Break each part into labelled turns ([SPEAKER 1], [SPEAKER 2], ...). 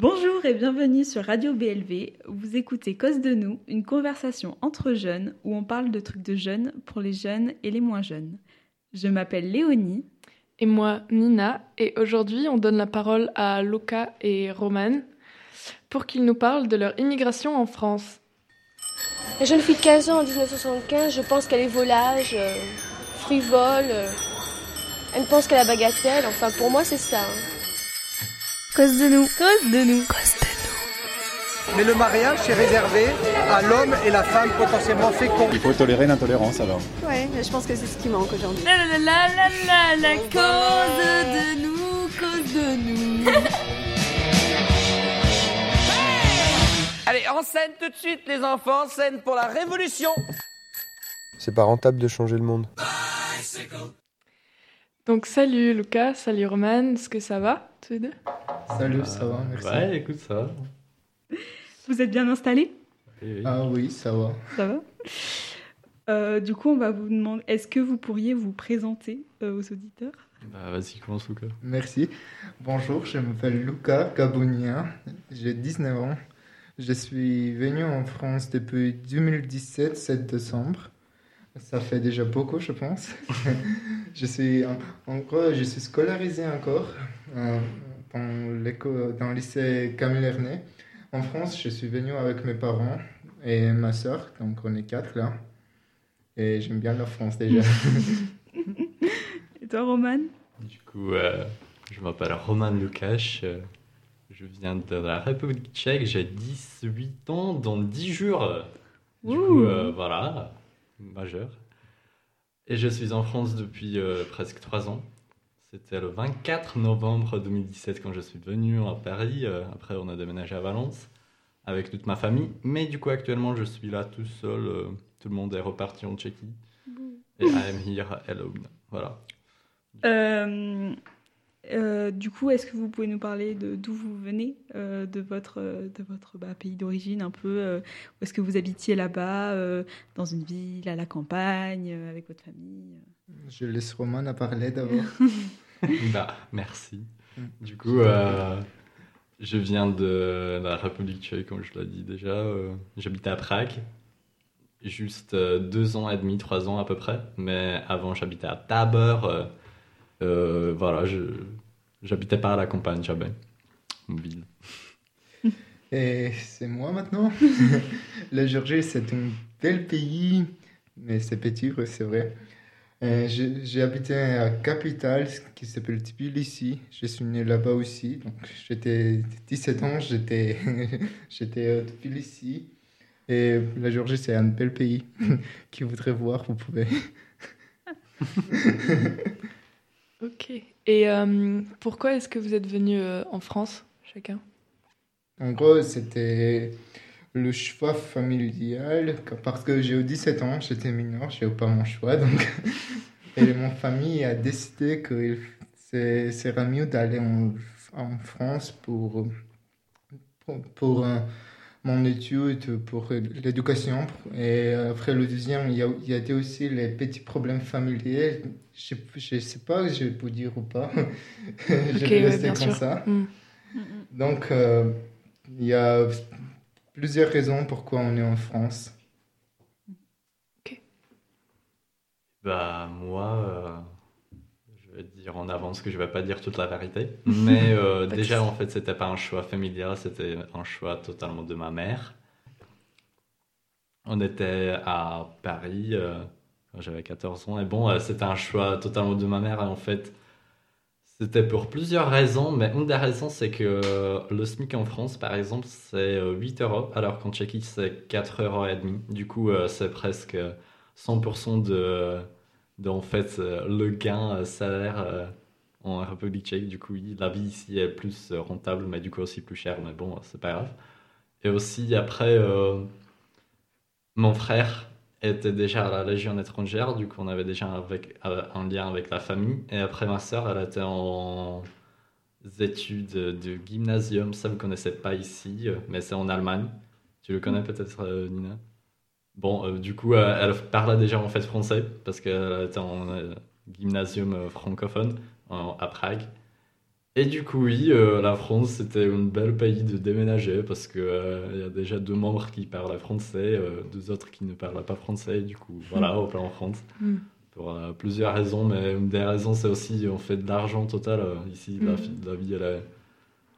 [SPEAKER 1] Bonjour et bienvenue sur Radio BLV. Vous écoutez Cause de nous, une conversation entre jeunes où on parle de trucs de jeunes pour les jeunes et les moins jeunes. Je m'appelle Léonie.
[SPEAKER 2] Et moi, Nina. Et aujourd'hui, on donne la parole à Luca et Roman pour qu'ils nous parlent de leur immigration en France.
[SPEAKER 3] La jeune fille de 15 ans en 1975, je pense qu'elle est volage, euh, frivole. euh, elle pense qu'elle a bagatelle. Enfin, pour moi, c'est ça. hein.
[SPEAKER 1] Cause de nous. Cause de nous.
[SPEAKER 4] Mais le mariage, c'est réservé à l'homme et la femme potentiellement féconds.
[SPEAKER 5] Il faut tolérer l'intolérance alors.
[SPEAKER 6] Ouais, je pense que c'est ce qui manque aujourd'hui.
[SPEAKER 1] La la la la la la cause de nous, cause de nous.
[SPEAKER 4] Allez, en scène tout de suite, les enfants, scène pour la révolution.
[SPEAKER 7] C'est pas rentable de changer le monde.
[SPEAKER 2] Donc salut Luca, salut Roman, est-ce que ça va tous les deux?
[SPEAKER 8] Salut, ça va, merci.
[SPEAKER 9] Ouais, écoute, ça va.
[SPEAKER 1] Vous êtes bien installés?
[SPEAKER 9] Oui, oui.
[SPEAKER 8] Ah oui, ça va.
[SPEAKER 1] Ça va? Euh, Du coup, on va vous demander, est-ce que vous pourriez vous présenter euh, aux auditeurs?
[SPEAKER 9] Bah, vas-y, commence, Luca.
[SPEAKER 8] Merci. Bonjour, je m'appelle Luca Gabonien, j'ai 19 ans. Je suis venu en France depuis 2017, 7 décembre. Ça fait déjà beaucoup, je pense. je suis en, en gros, je suis scolarisé encore euh, dans, l'éco- dans le lycée Camille Ernest. En France, je suis venu avec mes parents et ma soeur, donc on est quatre là. Et j'aime bien la France déjà.
[SPEAKER 1] Et toi, Roman?
[SPEAKER 9] Du coup, euh, je m'appelle Roman Lukács. euh, je viens de la République tchèque. J'ai 18 ans dans 10 jours. Du coup, euh, voilà, majeur. Et je suis en France depuis euh, presque 3 ans. C'était le 24 novembre 2017 quand je suis venu à Paris. Euh, après, on a déménagé à Valence avec toute ma famille. Mais du coup, actuellement, je suis là tout seul. euh, tout le monde est reparti en Tchéquie. Et I am here alone. Voilà.
[SPEAKER 1] Euh, du coup, est-ce que vous pouvez nous parler de d'où vous venez, euh, de votre, euh, de votre bah, pays d'origine un peu euh, Où est-ce que vous habitiez là-bas, euh, dans une ville, à la campagne, euh, avec votre famille
[SPEAKER 8] Je laisse Roman à parler d'abord.
[SPEAKER 9] Bah, merci. Du coup, euh, je viens de la République tchèque, comme je l'ai dit déjà. J'habitais à Prague, juste deux ans et demi, trois ans à peu près. Mais avant, j'habitais à Tabor. Euh, voilà, je j'habitais pas à la campagne jamais. Une ville.
[SPEAKER 8] Et c'est moi maintenant. La Géorgie, c'est un bel pays, mais c'est petit, c'est vrai. Euh, j'ai habité à capitale qui s'appelle Tbilissi. Je suis né là-bas aussi. Donc j'étais 17 ans, j'étais j'étais à Tbilissi. Et la Géorgie, c'est un bel pays. Qui voudrait voir, vous pouvez.
[SPEAKER 2] Ok. Et euh, pourquoi est-ce que vous êtes venus euh, en France, chacun?
[SPEAKER 8] En gros, c'était le choix familial, parce que j'ai eu 17 ans, j'étais mineur, j'ai eu pas mon choix, donc... Et mon famille a décidé que serait mieux d'aller en, en France pour, pour, pour, euh, mon étude, pour l'éducation. Et après le deuxième, il y a, il y a été aussi les petits problèmes familiers. Je ne sais pas, je peux dire ou pas. je
[SPEAKER 2] Ok,
[SPEAKER 8] vais rester comme
[SPEAKER 2] sûr.
[SPEAKER 8] ça.
[SPEAKER 2] Hmm.
[SPEAKER 8] Donc, euh, il y a plusieurs raisons pourquoi on est en France.
[SPEAKER 9] Bah, moi, euh, je vais dire en avance que je vais pas dire toute la vérité. Mais euh, déjà, en fait, c'était pas un choix familial, c'était un choix totalement de ma mère. On était à Paris euh, j'avais 14 ans. Et bon, euh, c'était un choix totalement de ma mère. Et en fait, c'était pour plusieurs raisons. Mais une des raisons, c'est que euh, le SMIC en France, par exemple, c'est euh, 8 euros, alors qu'en Tchéquie, c'est 4 euros et demi. Du coup, euh, c'est presque 100% de, de, en fait, euh, le gain euh, salaire euh, en République tchèque. Du coup, la vie ici est plus euh, rentable, mais du coup aussi plus chère. Mais bon, c'est pas grave. Et aussi, après, euh, mon frère était déjà à la Légion étrangère. Du coup, on avait déjà avec, euh, un lien avec la famille. Et après, ma sœur, elle était en études de gymnasium. Ça, vous connaissez pas ici, euh, mais c'est en Allemagne. Tu le connais peut-être, euh, Nina? Bon, euh, du coup, elle parlait déjà en fait français parce qu'elle était en gymnasium francophone à Prague. Et du coup, oui, euh, la France, c'était un bel pays de déménager parce que euh, y a déjà deux membres qui parlent français, euh, deux autres qui ne parlent pas français. Du coup, voilà, on part en France.
[SPEAKER 1] Mm.
[SPEAKER 9] Pour plusieurs raisons, mais une des raisons, c'est aussi on fait de l'argent total. ici, la,
[SPEAKER 1] Mm.
[SPEAKER 9] fi- la vie, elle est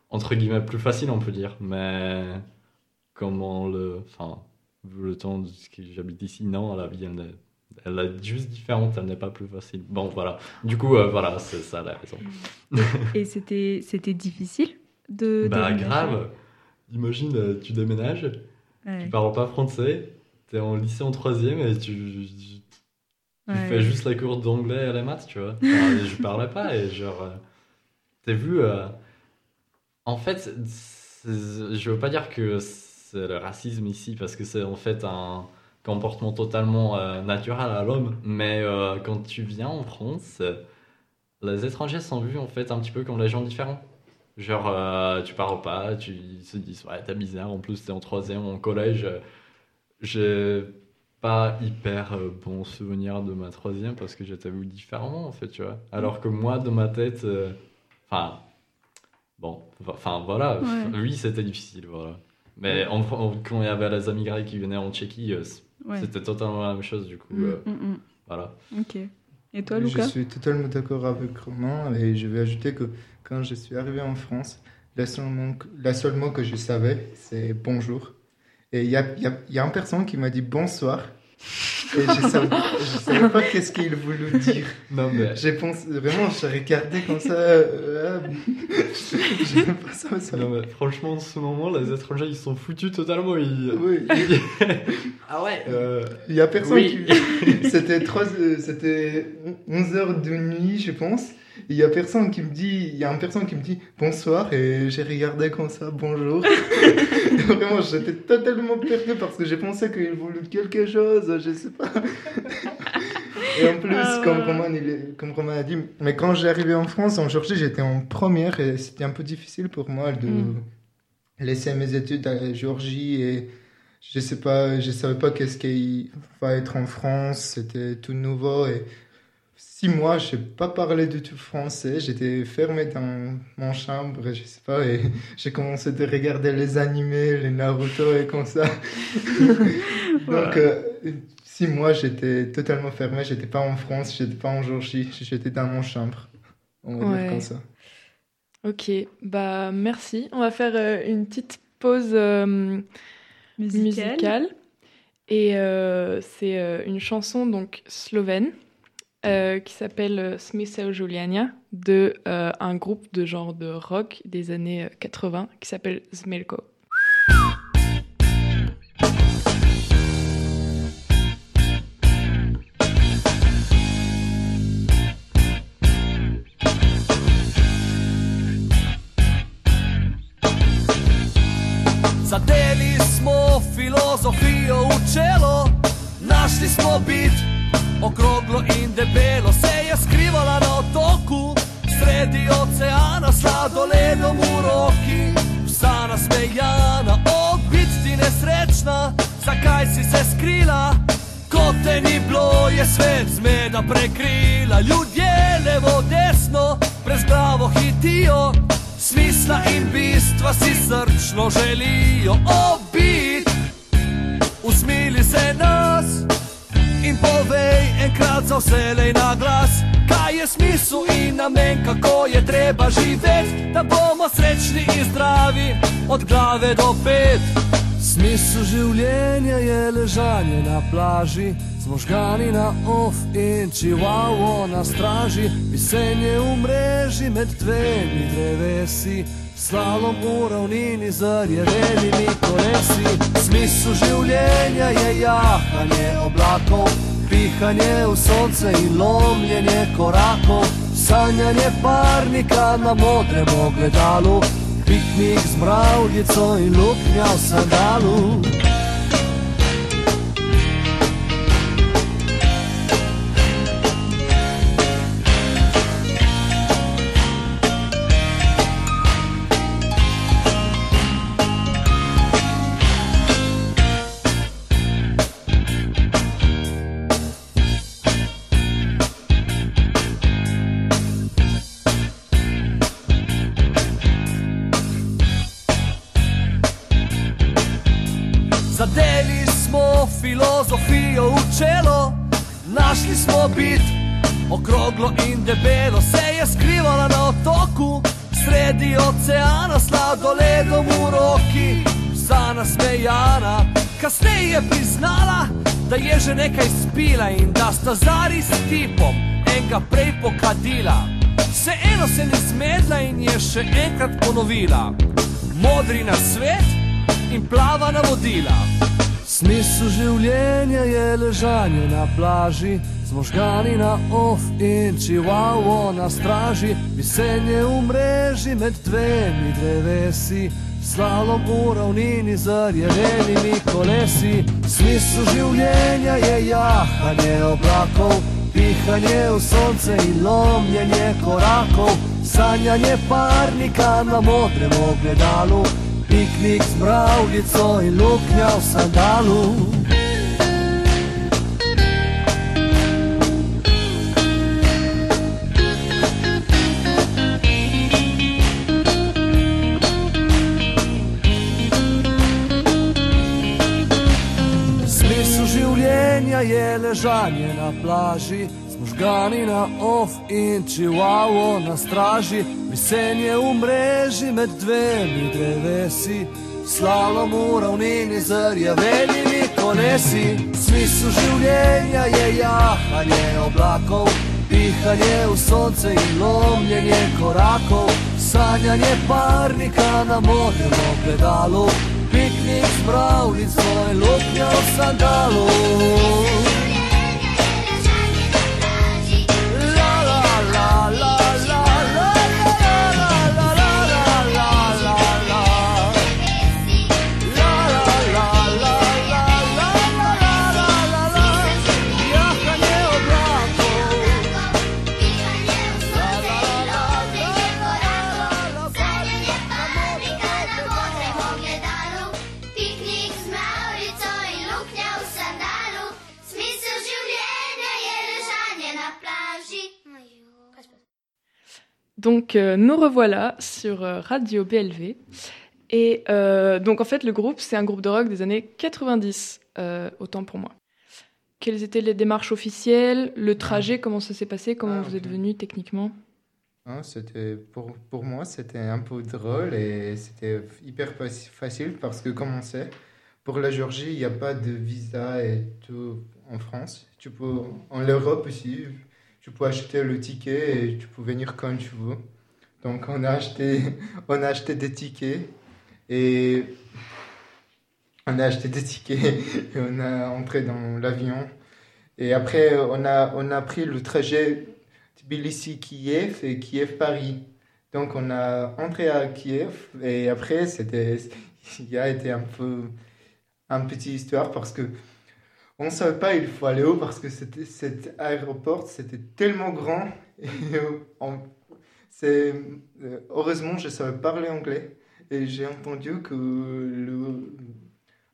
[SPEAKER 9] entre guillemets plus facile, on peut dire. Mais comment le. Enfin, vu le temps que j'habite ici, non, la vie, elle est, elle est juste différente, elle n'est pas plus facile. Bon, voilà. Du coup, euh, voilà, c'est ça la raison.
[SPEAKER 1] Et c'était c'était difficile de.
[SPEAKER 9] Bah
[SPEAKER 1] déménager?
[SPEAKER 9] grave. Imagine, euh, tu déménages,
[SPEAKER 1] Ouais.
[SPEAKER 9] tu parles pas français, t'es en lycée en troisième et tu, tu
[SPEAKER 1] Ouais.
[SPEAKER 9] fais juste la cours d'anglais et les maths, tu vois. Enfin, je parlais pas et genre, euh, t'as vu, euh, en fait, je veux pas dire que c'est le racisme ici parce que c'est en fait un comportement totalement euh, naturel à l'homme, mais euh, quand tu viens en France, euh, les étrangers sont vus en fait un petit peu comme les gens différents. Genre, tu parles pas, tu, ils se disent, ouais, t'es bizarre, en plus t'es en troisième, en collège. J'ai pas hyper bon souvenir de ma troisième parce que j'étais vu différemment, en fait, tu vois. Alors que moi, dans ma tête, enfin, bon, enfin voilà,
[SPEAKER 1] Ouais.
[SPEAKER 9] oui, c'était difficile, voilà. Mais quand il y avait les immigrés qui venaient en Tchéquie,
[SPEAKER 1] Ouais.
[SPEAKER 9] c'était totalement la même chose, du coup,
[SPEAKER 1] Mm,
[SPEAKER 9] euh,
[SPEAKER 1] mm, mm.
[SPEAKER 9] voilà.
[SPEAKER 1] Ok. Et toi, Lucas
[SPEAKER 8] Je suis totalement d'accord avec Romain et je vais ajouter que quand je suis arrivé en France, la seule mot, la seule mot que je savais, c'est bonjour. Et il y a, il y, a, il y a une personne qui m'a dit bonsoir et je savais, je savais pas qu'est-ce qu'il voulait dire.
[SPEAKER 9] Non, mais
[SPEAKER 8] J'ai pensé, vraiment, je regardais comme ça. euh, je sais pas ça, ça.
[SPEAKER 9] Non, mais franchement, en ce moment, les étrangers, ils sont foutus totalement. Ils...
[SPEAKER 8] Oui,
[SPEAKER 9] ah ouais euh,
[SPEAKER 8] il y a personne
[SPEAKER 9] Oui.
[SPEAKER 8] qui. C'était trois- euh, c'était 11 heures de nuit, je pense. Il y a personne qui me dit, il y a une personne qui me dit bonsoir et j'ai regardé comme ça, bonjour. Vraiment, j'étais totalement perdu parce que j'ai pensé qu'il voulait quelque chose, je sais pas. Et en plus,
[SPEAKER 1] Ah,
[SPEAKER 8] comme. Roman, il est- comme Roman a dit, mais quand j'ai arrivé en France, en Georgie, j'étais en première et c'était un peu difficile pour moi de
[SPEAKER 2] Mm.
[SPEAKER 8] laisser mes études à Georgie et je sais pas, je savais pas qu'est-ce qu'il va être en France, c'était tout nouveau et six mois, je n'ai pas parlé du tout français, j'étais fermé dans mon chambre, je sais pas, et j'ai commencé à regarder les animés, les Naruto et comme ça. Donc, euh, six mois, j'étais totalement fermé, j'étais pas en France, j'étais pas en Georgie, j'étais dans mon chambre. On va
[SPEAKER 2] Ouais.
[SPEAKER 8] dire comme ça.
[SPEAKER 2] Ok, bah merci. On va faire euh, une petite pause euh,
[SPEAKER 1] Musical.
[SPEAKER 2] musicale. Et euh, c'est euh, une chanson donc slovène euh, qui s'appelle euh, Smisel Juliania de euh, un groupe de genre de rock des années euh, 80 qui s'appelle Zmelko.
[SPEAKER 5] Zadeli smo filozofijo v čelo, našli smo bit, okroglo in debelo se je skrivala na otoku, sredi oceana, sladoledom v roki, vsa nasmejana, ob biti nesrečna, zakaj si se skrila? Ko te ni bilo, je svet zmeda prekrila, ljudje levo, desno, brez glavo hitijo. Smisla in bistva si srčno želijo obit. Usmili se nas in povej enkrat za vselej na glas, kaj je smisel in namen, kako je treba živeti, da bomo srečni in zdravi od glave do pet. Smisel življenja je ležanje na plaži, z možgani na off in čivavo na straži, pisenje v mreži med dvemi drevesi, slalom v ravnini z rjevenimi kolesi. Smisel življenja je jahanje oblakov, pihanje v sonce in lomljenje korakov, sanjanje parnika na modrem ogledalu, piknik z mravljico in luknja v sandalu. Je priznala, da je že nekaj spila in da sta zari s tipom enega prej pokadila. Vseeno se ni zmedla in je še enkrat ponovila: Modri na svet in plava na vodila. Smisel življenja je ležanje na plaži, z možgani na off in čivavo na straži, visenje v mreži med dvemi drevesi, slalom v ravnini z rjevenimi kolesi. Smisel življenja je jahanje oblakov, pihanje v sonce in lomljenje korakov, sanjanje parnika na modrem ogledalu, piknik z mravljico in luknja v sandalu. Ležanje na plaži, z možgani na off in čivavo na straži, visenje v mreži med dvemi drevesi, slalom v ravnini z rjavenimi kolesi. Smisel življenja je jahanje oblakov, pihanje v sonce in lomljenje korakov, sanjanje parnika na modrem ogledalu, piknik s pravljico in luknja v sandalu.
[SPEAKER 2] Donc euh, nous revoilà sur euh, Radio BLV. Et euh, donc en fait le groupe c'est un groupe de rock des années 90, euh, autant pour moi. Quelles étaient les démarches officielles, le trajet, comment ça s'est passé, comment
[SPEAKER 8] Ah,
[SPEAKER 2] vous êtes venu techniquement?
[SPEAKER 8] Hein, c'était pour, pour moi, c'était un peu drôle et c'était hyper faci- facile parce que, comme on sait, pour la Géorgie, il n'y a pas de visa et tout en France. Tu peux, en Europe aussi, tu peux acheter le ticket et tu peux venir quand tu veux. Donc, on a acheté, on a acheté des tickets et on a acheté des tickets et on a entré dans l'avion. Et après, on a, on a pris le trajet Tbilissi-Kiev et Kiev-Paris. Donc on a entré à Kiev et après c'était il y a été un peu un petit histoire parce que on ne savait pas il faut aller où parce que cet aéroport c'était tellement grand et on- c'est euh, heureusement je savais parler anglais et j'ai entendu que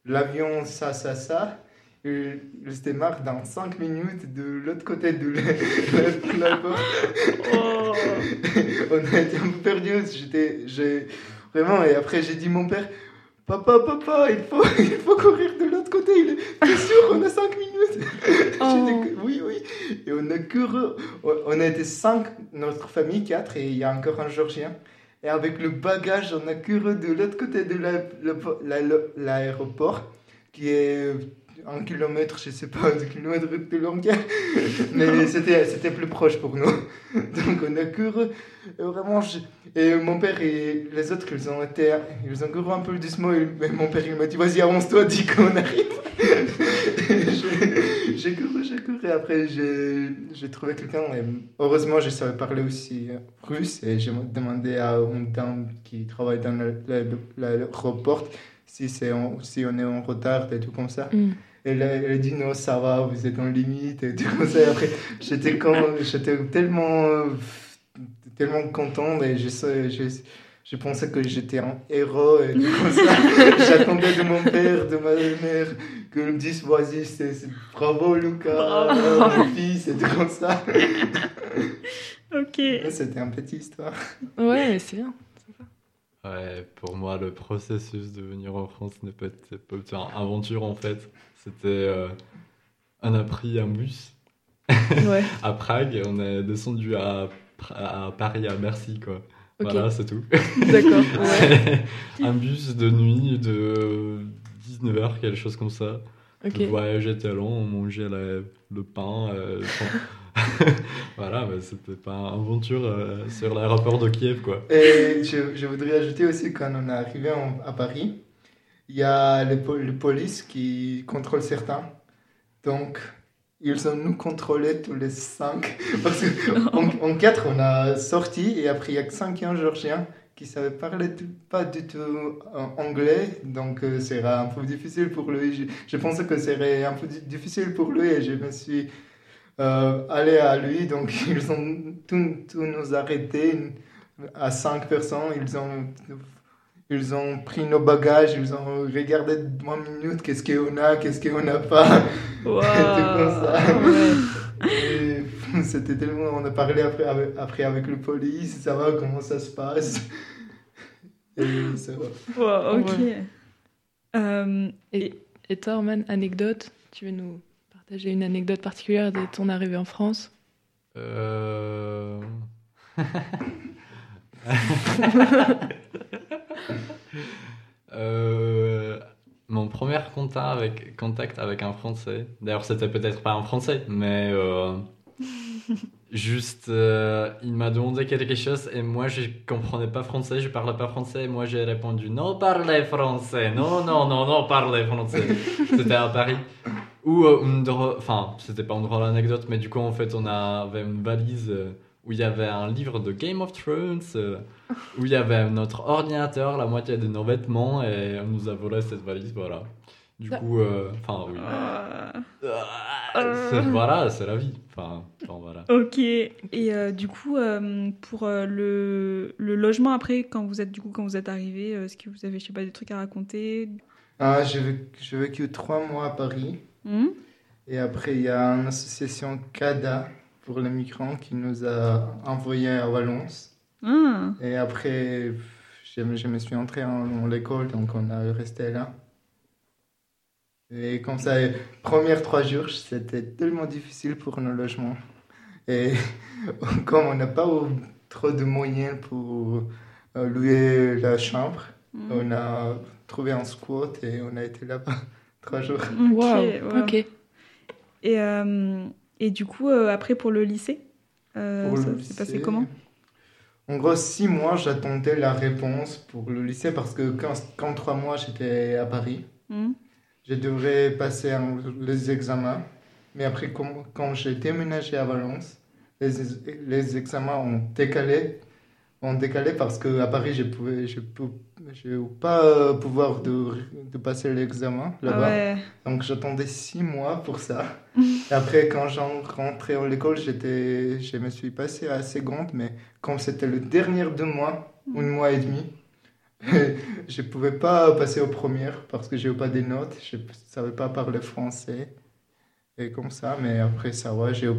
[SPEAKER 8] l'avion ça ça ça il, il se démarre dans 5 minutes de l'autre côté de la- l'aéroport. On a été un peu perdus. J'étais, j'ai vraiment. Et après, j'ai dit mon père, papa, papa, il faut, il faut courir de l'autre côté. Il est, T'es sûr, on a 5 minutes? Que- oui, oui. Et on a couru. On a été 5, notre famille, 4, et il y a encore un Georgien. Et avec le bagage, on a couru de l'autre côté de la- le- la- l'aéroport, qui est un kilomètre, je sais pas, deux kilomètres de longueur. Mais c'était, c'était plus proche pour nous. Donc on a couru. Et vraiment, et mon père et les autres, ils ont été, ils ont couru un peu doucement. Et mon père, il m'a dit, vas-y, avance-toi, dis qu'on arrive. J'ai- couru, j'ai couru. Et après, j'ai, trouvé quelqu'un. Heureusement, je savais parler aussi russe. Et j'ai demandé à une dame qui travaille dans l'aéroport si, c'est en- si on est en retard et tout comme ça.
[SPEAKER 2] Mm.
[SPEAKER 8] Elle a dit non, ça va, vous êtes en limite et tout comme ça. Et après, j'étais quand, j'étais tellement, euh, tellement content et je, je, je pensais que j'étais un héros et tout comme ça. J'attendais de mon père, de ma mère, qu'ils me disent vas-y, c'est, c'est- bravo Lucas,
[SPEAKER 1] Bravo.
[SPEAKER 8] mon fils et tout comme ça.
[SPEAKER 1] Ok.
[SPEAKER 8] C'était une petite histoire.
[SPEAKER 2] Ouais, mais c'est bien.
[SPEAKER 9] Ouais, pour moi, le processus de venir en France n'est pas une aventure en fait. C'était. euh, on a pris un bus
[SPEAKER 2] Ouais.
[SPEAKER 9] à Prague, on est descendu à, Paris, à Bercy, quoi. Voilà, c'est tout.
[SPEAKER 2] D'accord, ouais.
[SPEAKER 9] un bus de nuit de 19h, quelque chose comme ça.
[SPEAKER 2] Ok.
[SPEAKER 9] Le voyage était long, on mangeait la- le pain. euh, voilà, mais c'était pas une aventure euh, sur l'aéroport de Kiev, quoi.
[SPEAKER 8] Et je, voudrais ajouter aussi, quand on est arrivé à Paris, il y a les, les polices qui contrôlent certains. Donc, ils ont nous contrôlés tous les cinq. Parce qu'en en quatre, on a sorti et après, il y a cinq Géorgiens qui ne savaient parler pas du tout euh, anglais. Donc, euh, c'est un peu difficile pour lui. Je, pensais que ce serait un peu di- difficile pour lui et je me suis euh, allé à lui. Donc, ils ont tout, tout nous arrêté à cinq personnes. Ils ont, ils ont pris nos bagages, ils ont regardé trois minutes qu'est-ce qu'on a, qu'est-ce qu'on n'a pas.
[SPEAKER 1] Waouh.
[SPEAKER 8] Tout comme ça.
[SPEAKER 1] Ouais.
[SPEAKER 8] Et C'était tellement. On a parlé après avec, après avec le police, ça va, comment ça se passe? Et ça va.
[SPEAKER 1] Wow, ok.
[SPEAKER 2] Ouais.
[SPEAKER 1] Euh,
[SPEAKER 2] Et, et toi, Orman, anecdote Tu veux nous partager une anecdote particulière de ton arrivée en France?
[SPEAKER 9] Euh... Euh, Mon premier contact avec, contact avec un Français, d'ailleurs c'était peut-être pas un Français, mais euh, juste euh, il m'a demandé quelque chose et moi je comprenais pas français, je parlais pas français et moi j'ai répondu non parlez français, non non non non parlez français. C'était à Paris. Ou euh, une drôle, enfin c'était pas une drôle anecdote, mais du coup en fait on avait une valise euh, où il y avait un livre de Game of Thrones, euh, où il y avait notre ordinateur, la moitié de nos vêtements et on nous a volé cette valise, voilà. Du
[SPEAKER 2] Ça-
[SPEAKER 9] coup, euh, enfin oui.
[SPEAKER 1] ah,
[SPEAKER 9] voilà, c'est la vie. Enfin, voilà.
[SPEAKER 1] ok. Et euh, du coup, euh, pour euh, le, le logement après, quand vous êtes du coup quand vous êtes arrivé, euh, est-ce que vous avez je sais pas des trucs à raconter?
[SPEAKER 8] Ah, j'ai vécu, j'ai vécu trois mois à Paris.
[SPEAKER 1] Hmm?
[SPEAKER 8] Et après, il y a une association CADA pour les migrants qui nous a envoyés à Valence.
[SPEAKER 1] Ah,
[SPEAKER 8] Et après, je, me- je me suis entré en, en l'école, donc on a resté là. Et comme ça, les premiers trois jours, c'était tellement difficile pour nos logements. Et comme on n'a pas trop de moyens pour euh, louer la chambre,
[SPEAKER 1] hmm.
[SPEAKER 8] on a trouvé un squat et on a été là-bas trois jours.
[SPEAKER 1] Wow.
[SPEAKER 2] ok.
[SPEAKER 1] Et, euh, et du coup, euh, après pour le lycée, euh,
[SPEAKER 8] Pour
[SPEAKER 1] ça s'est passé comment?
[SPEAKER 8] En gros, six mois, j'attendais la réponse pour le lycée parce que quand, quand trois mois, j'étais à Paris.
[SPEAKER 1] Hmm
[SPEAKER 8] Je devrais passer un- les examens. Mais après, comme- quand j'ai déménagé à Valence, les, les examens ont décalé. Ont décalé parce qu'à Paris, je pouvais, je je n'ai pas euh, pouvoir de, de passer l'examen
[SPEAKER 1] Ah
[SPEAKER 8] là-bas.
[SPEAKER 1] ouais.
[SPEAKER 8] Donc j'attendais six mois pour ça. Et après, quand j'en rentrais à l'école, j'étais, je me suis passé à seconde, mais comme c'était le dernier deux mois, un mois et demi, je ne pouvais pas passer aux premières parce que je n'avais pas des notes, je ne savais pas parler français. Et comme ça, mais après ça va, je n'ai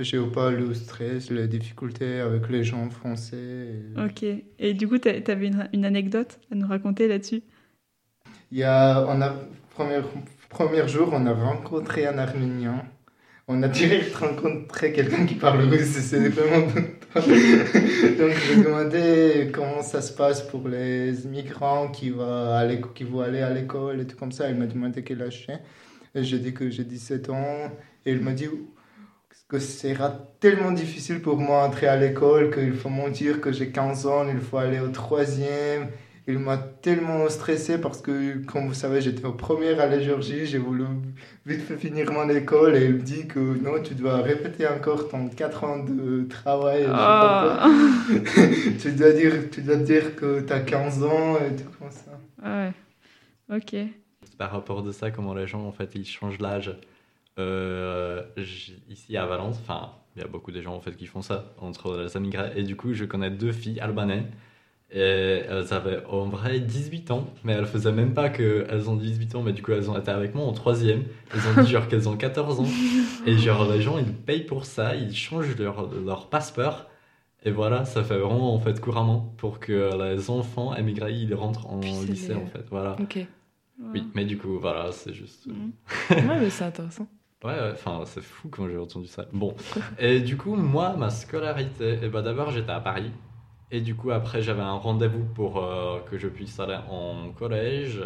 [SPEAKER 8] pas, j'ai pas le stress, les difficultés avec les gens français. et-
[SPEAKER 1] Ok. Et du coup, t'a- t'avais une, une anecdote à nous raconter là-dessus?
[SPEAKER 8] Il y a, on a, premier, premier jour, on a rencontré un Arménien. On a direct rencontré quelqu'un qui parle russe, c'est vraiment... Donc j'ai demandé comment ça se passe pour les migrants qui, va à qui vont aller à l'école et tout comme ça. Il m'a demandé quel âge j'ai. J'ai dit que j'ai 17 ans. Et il m'a dit que ce sera tellement difficile pour moi d'entrer à l'école qu'il faut me dire que j'ai 15 ans, il faut aller au troisième. Il m'a tellement stressé parce que, comme vous savez, j'étais au premier à la Géorgie, j'ai voulu vite fait finir mon école et il me dit que non, tu dois répéter encore ton 4 ans de travail.
[SPEAKER 1] Ah.
[SPEAKER 8] tu, dois dire, tu dois dire que tu as 15 ans et tout comme ça.
[SPEAKER 1] Ah ouais. Ok.
[SPEAKER 9] C'est par rapport de ça comment les gens en fait ils changent l'âge. Euh, ici à Valence, enfin il y a beaucoup de gens en fait qui font ça entre les immigrés et du coup je connais deux filles albanaises et elles avaient en vrai 18 ans mais elles faisaient même pas qu'elles ont 18 ans mais du coup elles ont été avec moi en troisième elles ont dit genre qu'elles ont 14 ans et genre les gens ils payent pour ça ils changent leur, leur passeport Et voilà, ça fait vraiment en fait couramment pour que les enfants émigrés ils rentrent en
[SPEAKER 2] Puis
[SPEAKER 9] lycée
[SPEAKER 2] les-
[SPEAKER 9] en fait. Voilà.
[SPEAKER 2] Ok.
[SPEAKER 9] Oui, mais du coup, voilà, c'est juste.
[SPEAKER 1] Mhm.
[SPEAKER 2] Ouais, mais c'est intéressant.
[SPEAKER 9] Ouais, ouais, enfin, c'est fou quand j'ai entendu ça. Bon, et du coup, moi, ma scolarité, eh ben, d'abord, j'étais à Paris. Et du coup, après, j'avais un rendez-vous pour euh, que je puisse aller en collège.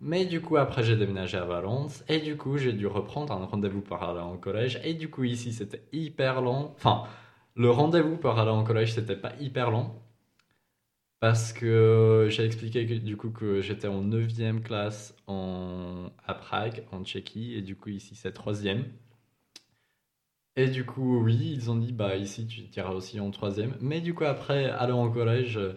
[SPEAKER 9] Mais du coup, après, j'ai déménagé à Valence. Et du coup, j'ai dû reprendre un rendez-vous pour aller en collège. Et du coup, ici, c'était hyper long. Enfin, le rendez-vous pour aller en collège, c'était pas hyper long. Parce que j'ai expliqué que, du coup que j'étais en 9e classe en, à Prague, en Tchéquie, et du coup ici c'est 3e. Et du coup, oui, ils ont dit, bah ici tu iras aussi en 3e. Mais du coup, après aller en collège, euh,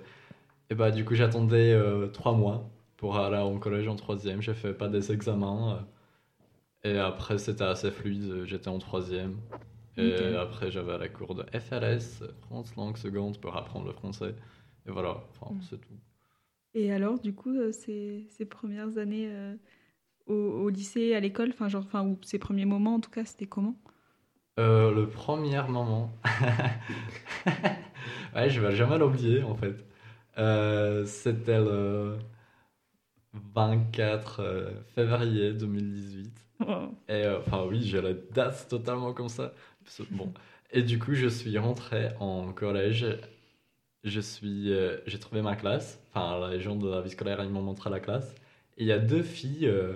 [SPEAKER 9] et bah du coup j'attendais 3 mois pour aller en collège en 3e. J'ai fait pas des examens. euh, et après c'était assez fluide, j'étais en 3e. Et après j'avais la cours de FLS, France langue seconde, pour apprendre le français. Et voilà, enfin,
[SPEAKER 2] Mm.
[SPEAKER 9] c'est tout.
[SPEAKER 1] Et alors, du coup, euh, ces, ces premières années euh, au, au lycée, à l'école, enfin, genre, enfin, ou ces premiers moments, en tout cas, c'était comment?
[SPEAKER 9] Euh, le premier moment. ouais, je vais jamais l'oublier en fait. C'était le 24 euh, février 2018.
[SPEAKER 1] Oh.
[SPEAKER 9] Et enfin, oui, j'ai la date totalement comme ça. Bon. Et du coup, je suis rentré en collège. Je suis, euh, j'ai trouvé ma classe. Enfin, les gens de la vie scolaire, ils m'ont montré la classe. Et il y a deux filles. euh,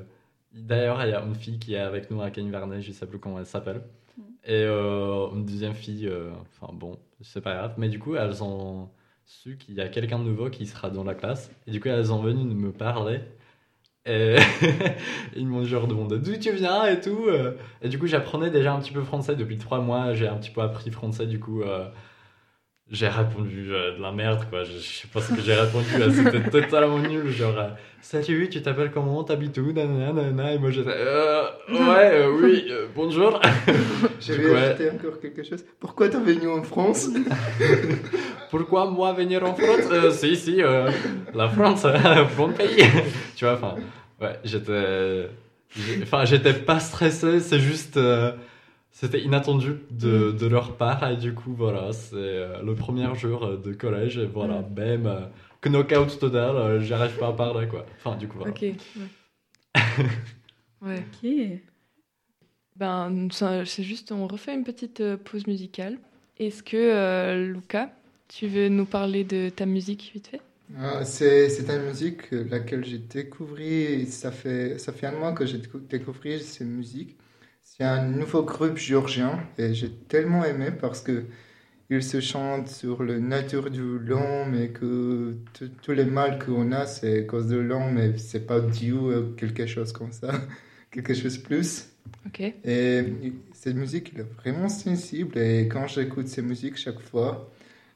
[SPEAKER 9] D'ailleurs, il y a une fille qui est avec nous à Cagnes-Vernay, je sais plus comment elle s'appelle. Et euh, une deuxième fille, enfin bon, c'est pas grave. Mais du coup, elles ont su qu'il y a quelqu'un de nouveau qui sera dans la classe. Et du coup, elles sont venues me parler. Et ils m'ont genre demandé d'où tu viens et tout. Et du coup, j'apprenais déjà un petit peu français depuis trois mois. J'ai un petit peu appris français. Du coup, j'ai répondu euh, de la merde, quoi. Je, je sais pas ce que j'ai répondu. C'était totalement nul. Genre, euh, salut, tu t'appelles comment? T'habites où? Nanana. Et moi, j'étais, euh, ouais, euh, oui, euh, bonjour.
[SPEAKER 8] Je
[SPEAKER 9] Du
[SPEAKER 8] vais
[SPEAKER 9] coup, ouais.
[SPEAKER 8] ajouter encore quelque chose. Pourquoi t'es venu en France?
[SPEAKER 9] Pourquoi moi venir en France? Si, si, euh, la France, bon pays. tu vois, enfin, ouais, j'étais. Enfin, j'étais pas stressé, c'est juste. C'était inattendu de, de leur part, et du coup, voilà, c'est euh, le premier jour euh, de collège, et voilà, bam, euh, knockout total, j'arrive pas à parler, quoi. Enfin, du coup, voilà.
[SPEAKER 2] Ok. Ouais. ouais.
[SPEAKER 1] Ok.
[SPEAKER 2] Ben, c'est juste, on refait une petite pause musicale. Est-ce que, euh, Luca, tu veux nous parler de ta musique vite fait?
[SPEAKER 8] Ah, C'est c'est une musique laquelle j'ai découvert, ça fait, ça fait un mois que j'ai décou- découvert cette musique. C'est un nouveau groupe géorgien et j'ai tellement aimé parce que il se chante sur la nature du l'homme et que tous les mal qu'on a c'est à cause de l'homme mais c'est pas dû à quelque chose comme ça, quelque chose de plus.
[SPEAKER 2] Ok.
[SPEAKER 8] Et cette musique elle est vraiment sensible et quand j'écoute cette musique chaque fois,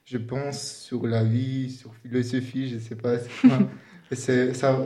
[SPEAKER 8] je pense sur la vie, sur philosophie, je sais pas. Et c'est- ça,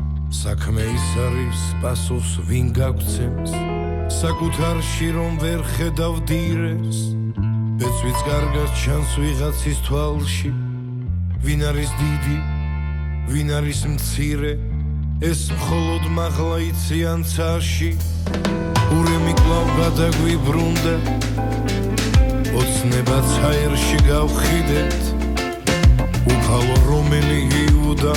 [SPEAKER 10] საქმე ის არის პასუხს ვინ გაგცემს საკუთარში რომ ვერ ხედავ დირეს ბეწვიც კარგად ჩანს ვიღაცის თვალში. ვინ არის დიდი ვინ არის მცირე ეს მხოლოდ მაღლა იციან ცაში ურემი კვლავ გადაგვიბრუნდა ოცნებაც აერში გავხიდეთ. უფალო რომელი იუდა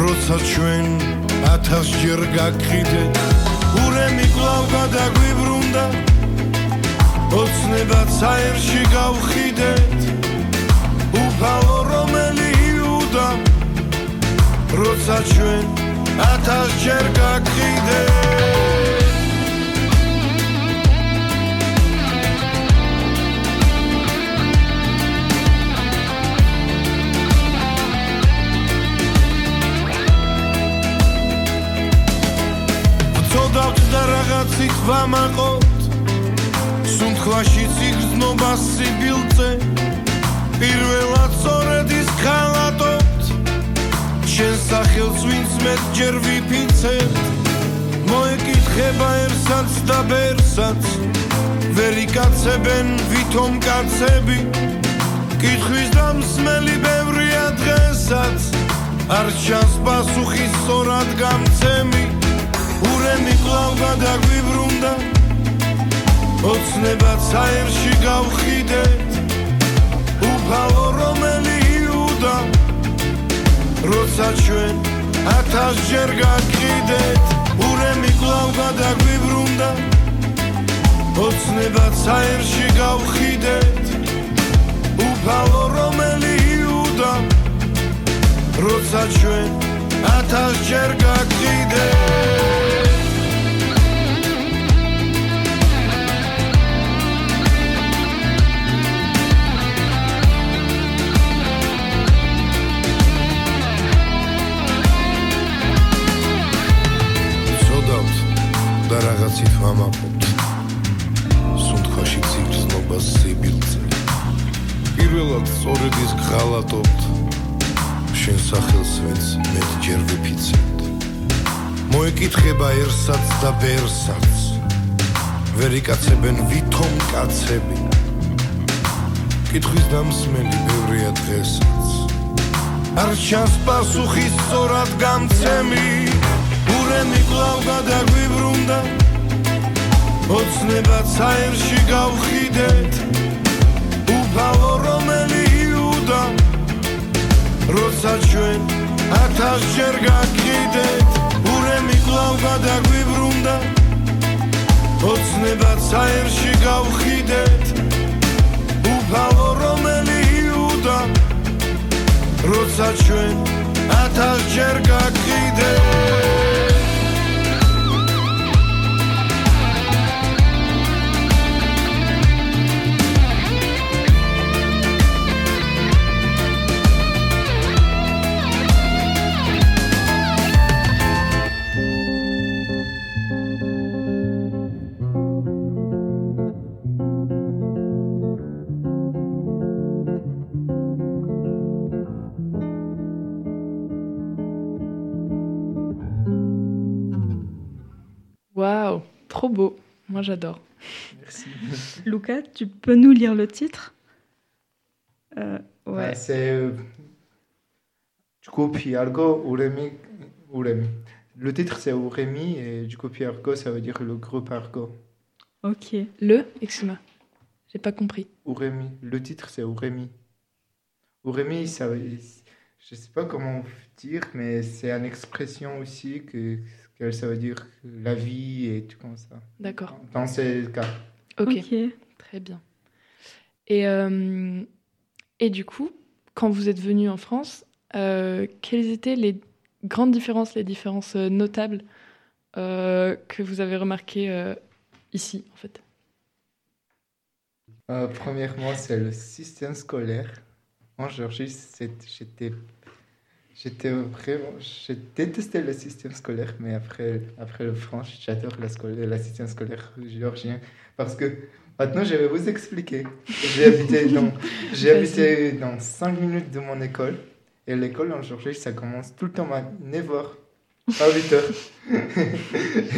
[SPEAKER 10] როცა ჩვენ ათასჯერ გაგხიდეთ ურემი კვლავ გადაგვიბრუნდა ოცნებაც აერში გავხიდეთ უფალო რომელი იუდა. როცა ჩვენ ათასჯერ გაგხიდეთ ველოდავთ და რაღაც ითვა მაყოთ სუნთქვაშიც იგრძნობა სიბილწე პირველად სწორედ ის ხალატობთ შენ სახელს ვინც მეტჯერ ვიფიცებთ მოეკითხება ერთსაც და ბერსაც ვერ იკაცებენ ვითომ კაცები. კითხვის და მსმელი ბევრია დღესაც. არ ჩანს პასუხი სწორად გამცემი. ურემი კვლავ გადაგვიბრუნდა ოცნებად საერში გავხიდეთ უფალო რომელი იუდა? როცა ჩვენ ათასჯერ გაკიდეთ ურემი კვლავ გადაგვიბრუნდა ოცნებად საერში გავხიდეთ. უფალო რომელი იუდა? როცა ჩვენ ათასჯერ გაკიდეთ და რაღაცით ვამაყობთ. სუნთქვაში ციგრძნობას სიბილძე პირველად სწორედ ის გღალატობთ შენ სახელს ვინც მეტ ჯერ ვიფიცებთ. მოეკითხებაერსაც და ბერსაც ვერ იკაცებენ ვითომ კაცები. კითხვის დამსმელი ბევრია დღესაც. არ ჩანს პასუხი სწორად გამცემი ურემი კვლავ გადაგვიბრუნდა ოცნებად საერში გავხიდეთ. უფალო რომელი იუდა? როცა ჩვენ ათასჯერ გაკიდეთ ურემი კვლავ გადაგვიბრუნდა ოცნებად საერში გავხიდეთ. უფალო რომელი იუდა? როცა ჩვენ ათასჯერ გაკიდეთ
[SPEAKER 2] Moi, j'adore.
[SPEAKER 8] Merci.
[SPEAKER 1] Lucas, tu peux nous lire le titre? Euh, Ouais.
[SPEAKER 8] Ah, c'est euh, du coup Argo Uremi Uremi. Le titre c'est Uremi et du coup Argo ça veut dire le groupe Argo.
[SPEAKER 1] Ok.
[SPEAKER 2] Le Excuse-moi. J'ai pas compris.
[SPEAKER 8] Uremi. Le titre c'est Uremi. Uremi ça veut- je sais pas comment dire mais c'est une expression aussi que, que ça veut dire la vie et tout comme ça.
[SPEAKER 2] D'accord.
[SPEAKER 8] Dans ces cas.
[SPEAKER 2] Ok.
[SPEAKER 1] Ok.
[SPEAKER 2] Très bien. Et, euh, et du coup, quand vous êtes venu en France, euh, quelles étaient les grandes différences, les différences euh, notables euh, que vous avez remarquées euh, ici, en fait?
[SPEAKER 8] Euh, premièrement, c'est le système scolaire. En Géorgie, j'étais, j'étais vraiment, j'ai détesté le système scolaire, mais après, après le France, j'adore la, scolaire, la système scolaire géorgien parce que maintenant, je vais vous expliquer. J'ai habité dans, j'ai habité dans 5 minutes de mon école et l'école en Géorgie, ça commence tout le temps à 9h. Pas 8 heures.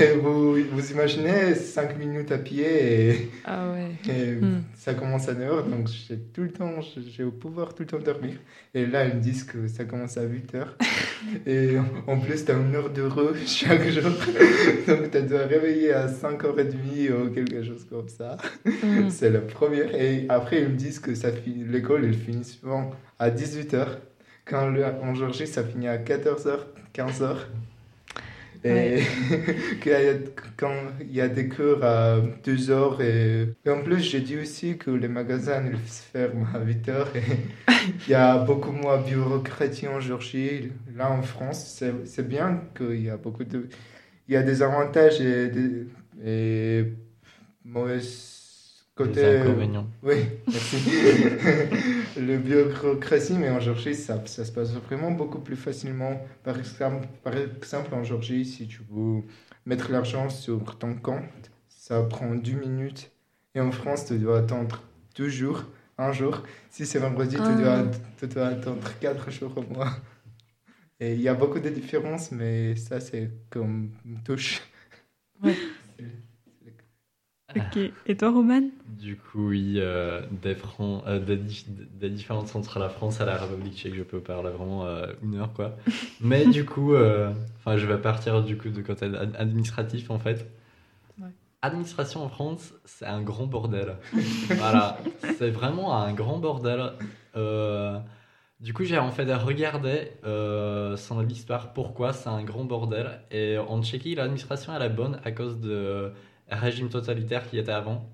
[SPEAKER 8] et vous, vous imaginez 5 minutes à pied et,
[SPEAKER 2] Ah ouais.
[SPEAKER 8] et
[SPEAKER 2] Hmm.
[SPEAKER 8] ça commence à 9 heures, donc j'ai tout le temps, j'ai au pouvoir tout le temps dormir. Et là, ils me disent que ça commence à 8 heures. Et en plus, tu as une heure d'heureux chaque jour. donc tu dois réveiller à 5h30 ou quelque chose comme ça.
[SPEAKER 2] Hmm.
[SPEAKER 8] C'est la première. Et après, ils me disent que l'école, elle finit souvent à 18h. Quand le- en Géorgie, ça finit à 14h, 15h. Et
[SPEAKER 2] Ouais.
[SPEAKER 8] quand il y a des cours à 2h. Et, et en plus, j'ai dit aussi que les magasins ils se ferment à 8h. Et il y a beaucoup moins de bureaucratie en Géorgie. Là, en France, c'est bien qu'il y a beaucoup de. Il y a des avantages et des et mauvais
[SPEAKER 9] Des inconvénients.
[SPEAKER 8] Oui, merci. le bureaucratie, mais en Géorgie, ça, ça se passe vraiment beaucoup plus facilement. Par exemple, par exemple, en Géorgie, si tu veux mettre l'argent sur ton compte, ça prend 10 minutes. Et en France, tu dois attendre deux jours un jour. Si c'est vendredi,
[SPEAKER 2] Ah.
[SPEAKER 8] tu, dois, tu dois attendre 4 jours au moins. Et il y a beaucoup de différences, mais ça, c'est comme une touche.
[SPEAKER 1] Ok. Et toi, Roman?
[SPEAKER 9] Du coup, oui, euh, des, Fran- euh, des, dif- des différences entre la France et la République tchèque, je peux parler vraiment euh, une heure, quoi. Mais du coup, euh, enfin, je vais partir du coup du côté ad- administratif, en fait.
[SPEAKER 2] Ouais.
[SPEAKER 9] Administration en France, c'est un grand bordel. voilà, c'est vraiment un grand bordel. Du coup, j'ai en fait regardé son l'histoire pourquoi c'est un grand bordel. Et en Tchéquie, l'administration elle est bonne à cause de régime totalitaire qui était avant.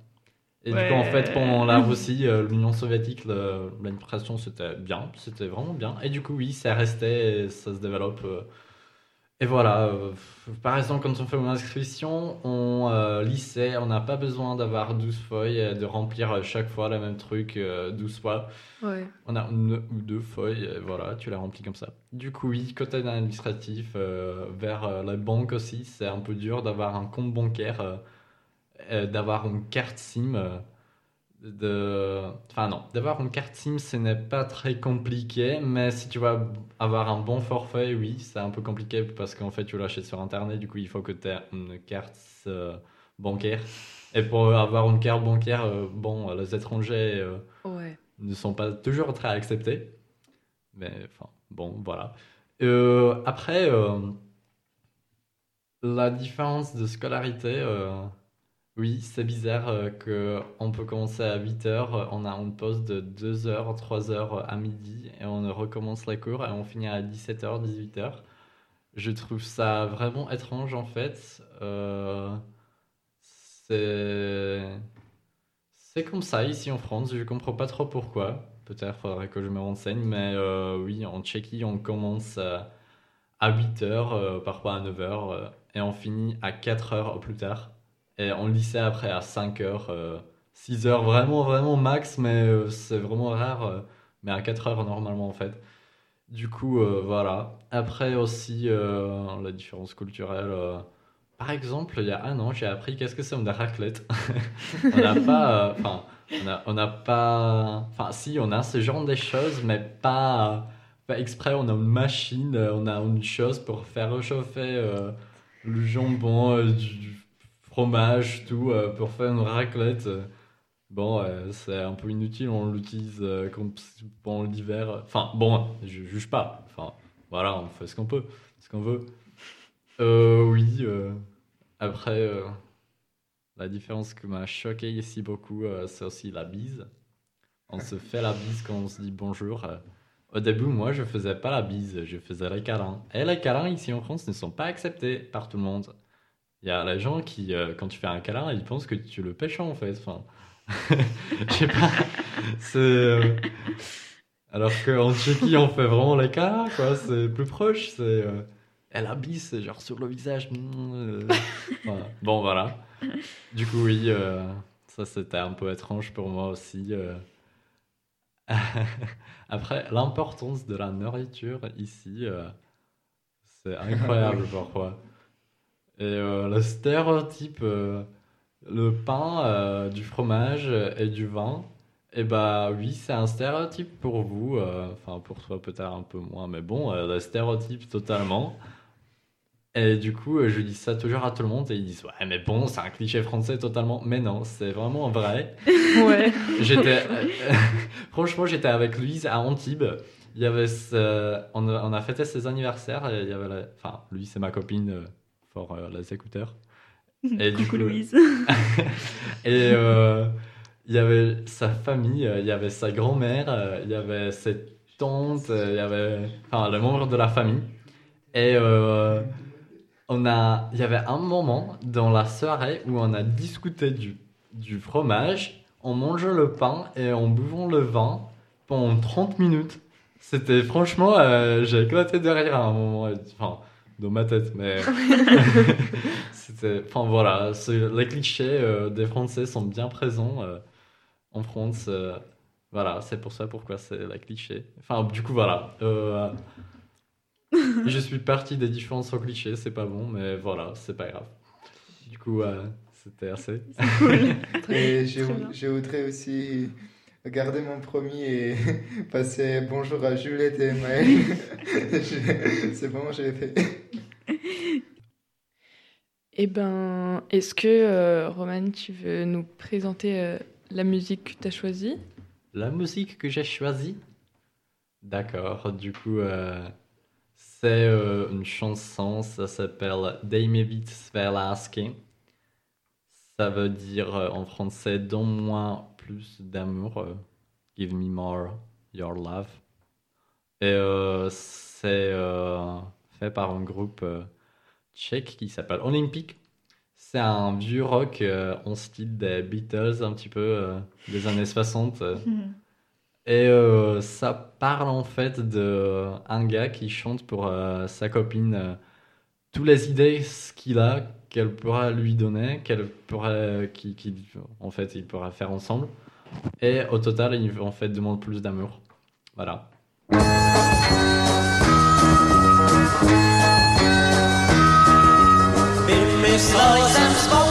[SPEAKER 9] Et du coup, en fait, pendant la Russie, euh, l'Union soviétique, l'administration c'était bien, c'était vraiment bien. Et du coup, oui, ça restait, et ça se développe. euh, et voilà, euh, par exemple, quand on fait une inscription, on euh, lycée, on n'a pas besoin d'avoir 12 feuilles et de remplir chaque fois le même truc euh, 12 fois.
[SPEAKER 2] Ouais.
[SPEAKER 9] On a une ou deux feuilles, et voilà, tu les remplis comme ça. Du coup, oui, côté administratif, vers la banque aussi, c'est un peu dur d'avoir un compte bancaire, euh, d'avoir une carte SIM. euh, de... Enfin non, d'avoir une carte SIM, ce n'est pas très compliqué, mais si tu vas avoir un bon forfait, oui, c'est un peu compliqué parce qu'en fait, tu l'achètes sur Internet, du coup, il faut que tu aies une carte euh, bancaire. Et pour avoir une carte bancaire, bon, les étrangers...
[SPEAKER 2] Ouais.
[SPEAKER 9] ne sont pas toujours très acceptés. Mais enfin, bon, voilà. Après, la différence de scolarité, euh, oui, c'est bizarre euh, que on peut commencer à 8h, on a une pause de 2h, 3h à midi, et on recommence les cours et on finit à 17h, 18h. Je trouve ça vraiment étrange en fait. Euh, c'est... Comme ça ici en France, je comprends pas trop pourquoi. Peut-être faudrait que je me renseigne, mais euh, oui, en Tchéquie, on commence euh, à 8h, parfois à 9h, et on finit à 4h au plus tard. Et en lycée après à 5h, 6h, vraiment, vraiment max, mais euh, c'est vraiment rare, euh, mais à 4h normalement en fait. Du coup, euh, voilà. Après aussi, euh, la différence culturelle. euh, par exemple, il y a un an, j'ai appris qu'est-ce que c'est une raclette. on n'a pas. euh, Enfin, on n'a on n'a pas. Enfin, si, on a ce genre de choses, mais pas, pas exprès. On a une machine, euh, on a une chose pour faire réchauffer euh, le jambon, euh, du fromage, tout, euh, pour faire une raclette. Bon, euh, c'est un peu inutile, on l'utilise euh, pendant l'hiver. Enfin, bon, je juge pas. Enfin, voilà, on fait ce qu'on peut, ce qu'on veut. Euh, oui, après, la différence qui m'a choqué ici beaucoup, c'est aussi la bise. On se fait la bise quand on se dit bonjour. Au début, moi, je faisais pas la bise, je faisais les câlins. Et les câlins ici en France ne sont pas acceptés par tout le monde. Il y a les gens qui, euh, quand tu fais un câlin, ils pensent que tu le pêches en fait. Enfin, je sais pas. C'est. euh, Alors qu'en Tchéquie, on fait vraiment les câlins, quoi. C'est plus proche. C'est. euh, la bise, c'est genre sur le visage. mm. Bon, voilà. Du coup, oui, ça c'était un peu étrange pour moi aussi. Après, l'importance de la nourriture ici, euh, c'est incroyable parfois. Et euh, le stéréotype, euh, le pain, euh, du fromage et du vin, et bah oui, c'est un stéréotype pour vous, euh, enfin pour toi peut-être un peu moins, mais bon, euh, le stéréotype totalement. Et du coup, euh, je dis ça toujours à tout le monde et ils disent ouais, mais bon, c'est un cliché français totalement. Mais non, c'est vraiment vrai.
[SPEAKER 2] Ouais.
[SPEAKER 9] J'étais, franchement, j'étais avec Louise à Antibes. Il y avait, ce- on, a, on a fêté ses anniversaires. Et il y avait, la- enfin, Louise c'est ma copine, fort euh, les écouteurs. Et du coup-
[SPEAKER 1] Louise.
[SPEAKER 9] et euh, il y avait sa famille, euh, il y avait sa grand-mère, euh, il y avait ses tantes, euh, il y avait, enfin, les membres de la famille. Et euh, on a, il y avait un moment dans la soirée où on a discuté du, du fromage, en mangeant le pain et en buvant le vin pendant 30 minutes. C'était franchement, euh, j'ai éclaté de rire à un moment, enfin, dans ma tête, mais c'était, enfin voilà, les clichés euh, des Français sont bien présents euh, en France. euh, voilà, c'est pour ça pourquoi c'est la cliché. Enfin, du coup, voilà. euh, je suis parti des différences aux clichés, c'est pas bon, mais voilà, c'est pas grave. Du coup, euh, c'était assez.
[SPEAKER 8] Et je,
[SPEAKER 1] Très bien.
[SPEAKER 8] je voudrais aussi garder mon promis et passer bonjour à Juliette et Maël. Je- C'est bon, j'ai fait.
[SPEAKER 2] Eh ben, est-ce que, euh, Roman, tu veux nous présenter euh, la musique que tu as choisie?
[SPEAKER 9] La musique que j'ai choisie? D'accord, du coup, euh, c'est une chanson, ça s'appelle své lásky. Ça veut dire en français Donne-moi plus d'amour, Give me more your love. Et c'est fait par un groupe tchèque qui s'appelle Olympic. C'est un vieux rock euh, en style des Beatles, un petit peu euh, des années 60. euh. Et euh, ça parle en fait de un gars qui chante pour euh, sa copine euh, toutes les idées qu'il a, qu'elle pourra lui donner, qu'elle pourrait, qui, qui- en fait, il pourra faire ensemble. Et au total, il en fait demande plus d'amour. Voilà.
[SPEAKER 11] slice and slice.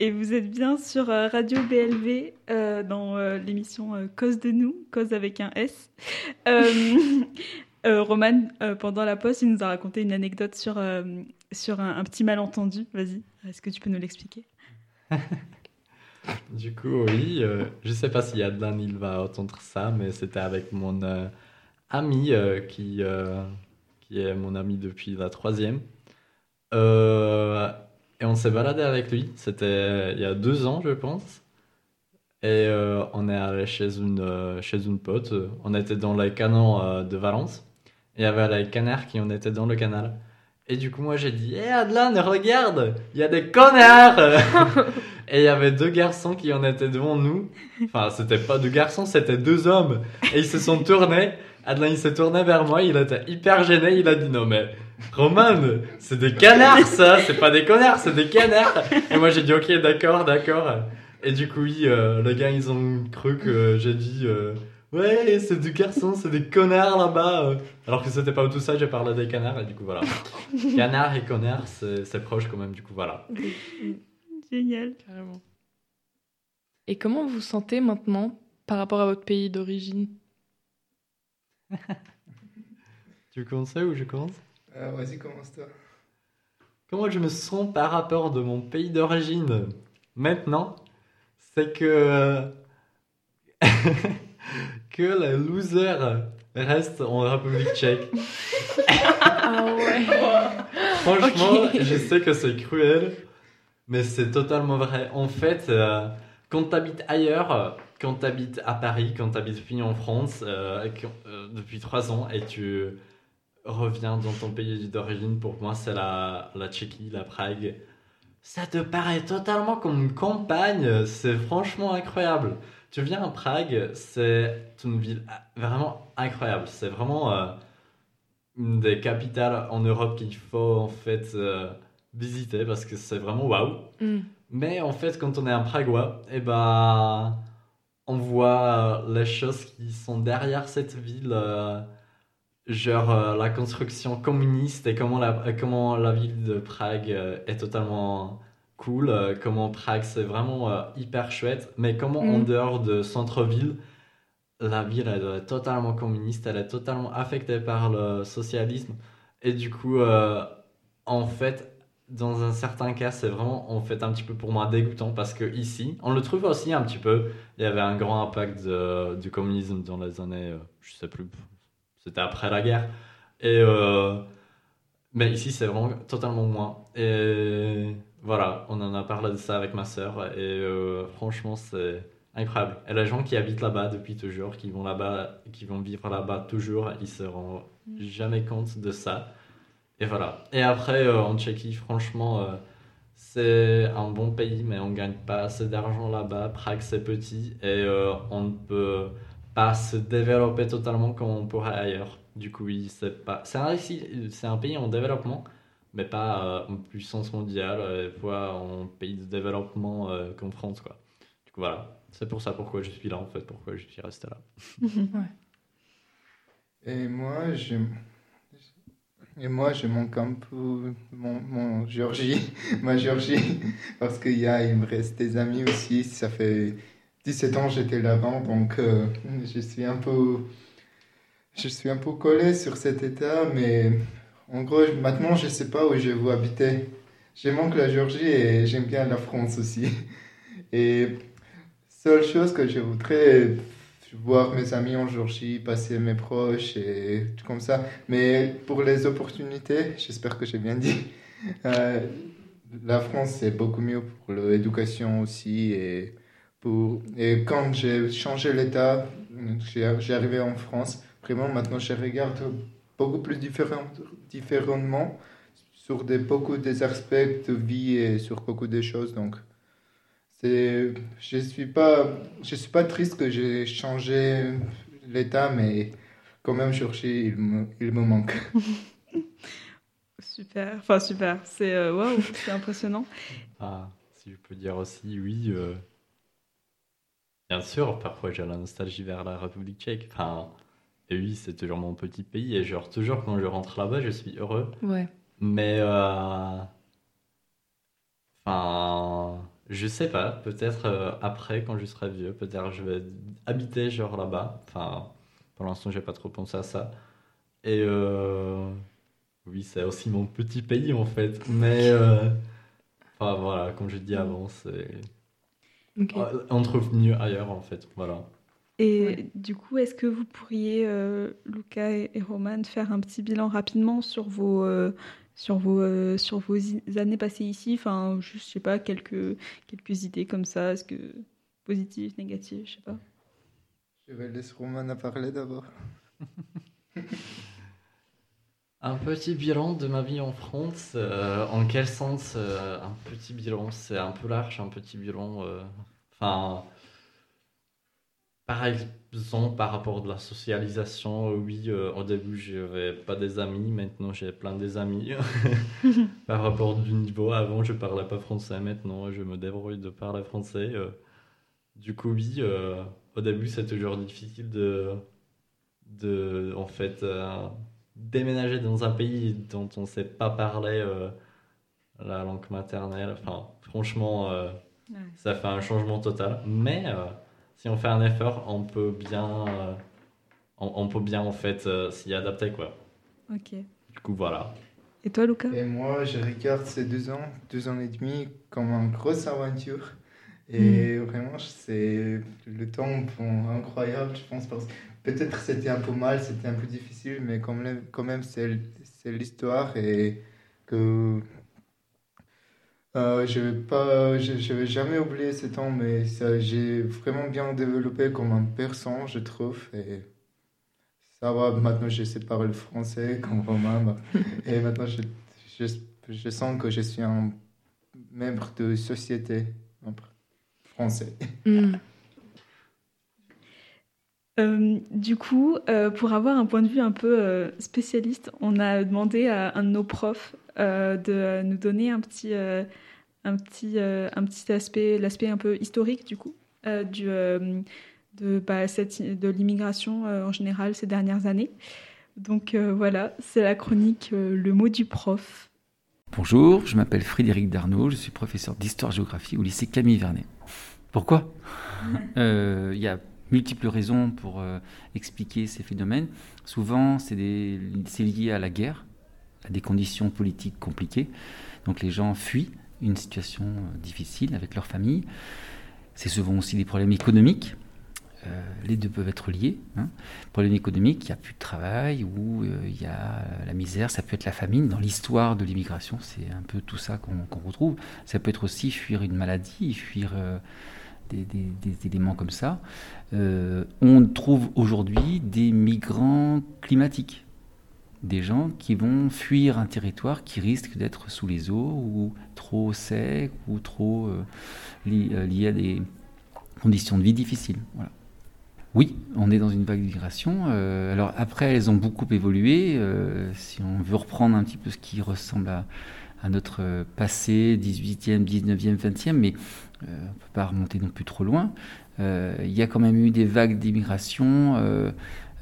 [SPEAKER 1] Et vous êtes bien sur euh, Radio BLV euh, dans euh, l'émission Cause de nous, Cause avec un S. Roman, pendant la pause, il nous a raconté une anecdote sur, sur un, petit malentendu. Vas-y, est-ce que tu peux nous l'expliquer?
[SPEAKER 9] Du coup, oui, euh, je sais pas si Adlan il va entendre ça, mais c'était avec mon euh, ami euh, qui, euh, qui est mon ami depuis la troisième. Et on s'est baladé avec lui, c'était il y a deux ans, je pense. Et on est allé chez une, chez une pote. On était dans les canons de Valence. Il y avait les canards qui en étaient dans le canal. Et du coup, moi, j'ai dit Hé Adlan, regarde, il y a des connards Et il y avait deux garçons qui en étaient devant nous. Enfin, c'était pas deux garçons, c'était deux hommes. Et ils se sont tournés. Adlan, il s'est tourné vers moi, il était hyper gêné. Il a dit Non, mais Roman, c'est des canards, ça C'est pas des connards, c'est des canards Et moi, j'ai dit Ok, d'accord, d'accord. Et du coup, oui, euh, les gars, ils ont cru que j'ai dit euh, Ouais, c'est du garçon, c'est des connards là-bas. euh. Alors que c'était pas tout ça, j'ai parlé des canards et du coup voilà. Canards et connards, c'est proche quand même, du coup voilà.
[SPEAKER 1] Génial.
[SPEAKER 2] Carrément. Et comment vous vous sentez maintenant par rapport à votre pays d'origine?
[SPEAKER 9] Tu commences ou je commence?
[SPEAKER 8] Euh, Vas-y, commence-toi.
[SPEAKER 9] Comment je me sens par rapport de mon pays d'origine maintenant? C'est que. que la loser reste en République tchèque.
[SPEAKER 2] Ah ouais.
[SPEAKER 9] Franchement, je sais que c'est cruel, mais c'est totalement vrai. En fait, euh, quand tu habites ailleurs, quand tu habites à Paris, quand tu habites fini en France euh, euh, depuis trois ans et tu reviens dans ton pays d'origine, pour moi, c'est la, la Tchéquie, la Prague. Ça te paraît totalement comme une campagne, c'est franchement incroyable. Tu viens à Prague, c'est une ville vraiment incroyable. C'est vraiment euh, une des capitales en Europe qu'il faut en fait euh, visiter parce que c'est vraiment waouh.
[SPEAKER 2] Mm.
[SPEAKER 9] Mais en fait, quand on est un Pragois, eh ben, on voit euh, les choses qui sont derrière cette ville, euh, genre la construction communiste et comment la, comment la ville de Prague est totalement cool, euh, comment Prague c'est vraiment euh, hyper chouette, mais comment en
[SPEAKER 2] Mhm.
[SPEAKER 9] dehors de centre-ville, la ville elle est totalement communiste, elle est totalement affectée par le socialisme. Et du coup, euh, en fait, dans un certain cas, c'est vraiment en fait un petit peu pour moi dégoûtant parce que ici, on le trouve aussi un petit peu. Il y avait un grand impact de- du communisme dans les années, euh, je sais plus, c'était après la guerre. Et euh, mais ici, c'est vraiment totalement moins. Et voilà, on en a parlé de ça avec ma sœur et euh, franchement, c'est incroyable. Et les gens qui habitent là-bas depuis toujours, qui vont là-bas, qui vont vivre là-bas toujours, ils se rendent jamais compte de ça. Et voilà. Et après, euh, en Tchéquie, franchement, euh, c'est un bon pays, mais on gagne pas assez d'argent là-bas. Prague, c'est petit et on ne peut pas se développer totalement comme on pourrait ailleurs. Du coup, oui, c'est pas. C'est un pays en développement, mais pas euh, en puissance mondiale, euh, voire en pays de développement euh, comme France, quoi. Du coup, voilà. C'est pour ça pourquoi je suis là, en fait, pourquoi je suis resté là.
[SPEAKER 8] Et moi, je... Et moi, je manque un peu mon, mon Géorgie, ma Géorgie, parce qu'il y a, il me reste des amis aussi. Ça fait 17 ans que j'étais là-bas, donc euh, je suis un peu, je suis un peu collé sur cet état, mais en gros, maintenant, je sais pas où je veux habiter. Je manque la Géorgie et j'aime bien la France aussi. Et seule chose que je voudrais voir mes amis en Géorgie, passer mes proches et tout comme ça. Mais pour les opportunités, j'espère que j'ai bien dit, euh, la France c'est beaucoup mieux pour l'éducation aussi. Et, pour, et quand j'ai changé l'état, j'ai arrivé en France, vraiment maintenant je regarde beaucoup plus différent, différemment sur des, beaucoup des aspects de vie et sur beaucoup de choses. Donc, c'est, je suis pas, je suis pas triste que j'ai changé l'état, mais quand même, Géorgie, il me, il me manque.
[SPEAKER 1] Super, enfin super, c'est euh, waouh, c'est impressionnant.
[SPEAKER 9] Ah, si je peux dire aussi, oui. euh, Bien sûr, parfois j'ai la nostalgie vers la République tchèque. Enfin, et oui, c'est toujours mon petit pays. Et genre, toujours quand je rentre là-bas, je suis heureux.
[SPEAKER 2] Ouais.
[SPEAKER 9] Mais, euh, enfin, je sais pas. Peut-être euh, après, quand je serai vieux, peut-être je vais habiter genre là-bas. Enfin, pour l'instant, j'ai pas trop pensé à ça. Et euh, oui, c'est aussi mon petit pays en fait. Mais, enfin voilà, comme je dis avant, c'est.
[SPEAKER 2] Ok.
[SPEAKER 9] Euh, On trouve mieux ailleurs en fait. Voilà.
[SPEAKER 1] Et du coup, est-ce que vous pourriez, euh, Luca et, et Roman, faire un petit bilan rapidement sur vos, euh, sur vos, euh, sur vos i- années passées ici? Enfin, juste, je sais pas, quelques, quelques idées comme ça. Est-ce que positives, négatives, je sais pas.
[SPEAKER 8] Je vais laisser Roman à parler d'abord.
[SPEAKER 9] Un petit bilan de ma vie en France. euh, en quel sens euh, un petit bilan? C'est un peu large, un petit bilan. euh, Enfin, par exemple, par rapport à la socialisation, oui, euh, au début, j'avais pas des amis, maintenant j'ai plein des amis. par rapport du niveau, avant, je parlais pas français, maintenant, je me débrouille de parler français. euh. Du coup, oui, euh, au début, c'est toujours difficile de, de en fait, déménager dans un pays dont on ne sait pas parler la langue maternelle. Enfin, franchement,
[SPEAKER 1] Ouais.
[SPEAKER 9] ça fait un changement total. Mais si on fait un effort, on peut bien, euh, on, on peut bien en fait euh, s'y adapter quoi.
[SPEAKER 1] Ok.
[SPEAKER 9] Du coup, voilà.
[SPEAKER 1] Et toi, Lucas
[SPEAKER 8] Et moi, je regarde ces deux ans, deux ans et demi comme une grosse aventure. Et vraiment, c'est le temps bon, incroyable, je pense. Parce... Peut-être c'était un peu mal, c'était un peu difficile, mais quand même, quand même c'est c'est l'histoire et que euh, je vais pas, je, je vais jamais oublier ce temps, mais ça, j'ai vraiment bien développé comme un personne, je trouve. Ça va, maintenant je sais parler le français comme Romain. Et maintenant je, sens que je suis un membre de société français.
[SPEAKER 2] Mm.
[SPEAKER 1] Euh, du coup, euh, pour avoir un point de vue un peu euh, spécialiste, on a demandé à un de nos profs de nous donner un petit, euh, un petit, euh, un petit aspect, l'aspect un peu historique du coup, euh, du, euh, de, bah, cette- de l'immigration euh, en général ces dernières années. Donc euh, voilà, c'est la chronique euh, Le mot du prof.
[SPEAKER 12] Bonjour, je m'appelle Frédéric Darnaud, je suis professeur d'histoire-géographie au lycée Camille Vernet. Pourquoi? Euh, Il y a multiples raisons pour euh, expliquer ces phénomènes. Souvent, c'est lié à la guerre, à des conditions politiques compliquées. Donc les gens fuient une situation euh, difficile avec leur famille. C'est souvent aussi des problèmes économiques. Euh, les deux peuvent être liés. Hein. Problème économique, il n'y a plus de travail ou euh, il y a la misère, ça peut être la famine. Dans l'histoire de l'immigration, c'est un peu tout ça qu'on retrouve. Ça peut être aussi fuir une maladie, fuir des, éléments comme ça. On trouve aujourd'hui des migrants climatiques, des gens qui vont fuir un territoire qui risque d'être sous les eaux ou trop sec ou trop euh, li- euh, lié à des conditions de vie difficiles. Voilà. Oui, on est dans une vague d'immigration. Euh, alors après, elles ont beaucoup évolué. Euh, si on veut reprendre un petit peu ce qui ressemble à, à notre passé, 18e, 19e, 20e, mais euh, on ne peut pas remonter non plus trop loin. Euh, il y a quand même eu des vagues d'immigration,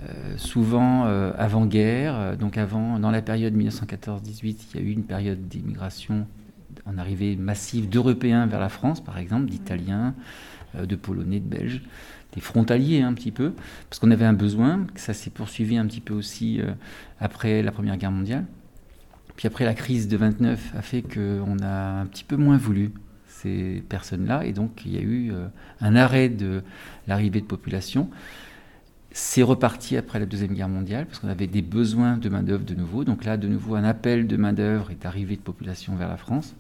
[SPEAKER 12] euh, souvent euh, avant-guerre. Euh, Donc avant, dans la période 1914-18, il y a eu une période d'immigration en arrivée massive d'Européens vers la France, par exemple, d'Italiens, de Polonais, de Belges des frontaliers un petit peu, parce qu'on avait un besoin, ça s'est poursuivi un petit peu aussi après la Première Guerre mondiale. Puis après la crise de 29 a fait qu'on a un petit peu moins voulu ces personnes-là, et donc il y a eu un arrêt de l'arrivée de population. C'est reparti après la Deuxième Guerre mondiale, parce qu'on avait des besoins de main-d'œuvre de nouveau. Donc là, de nouveau, un appel de main-d'œuvre et d'arrivée de population vers la France.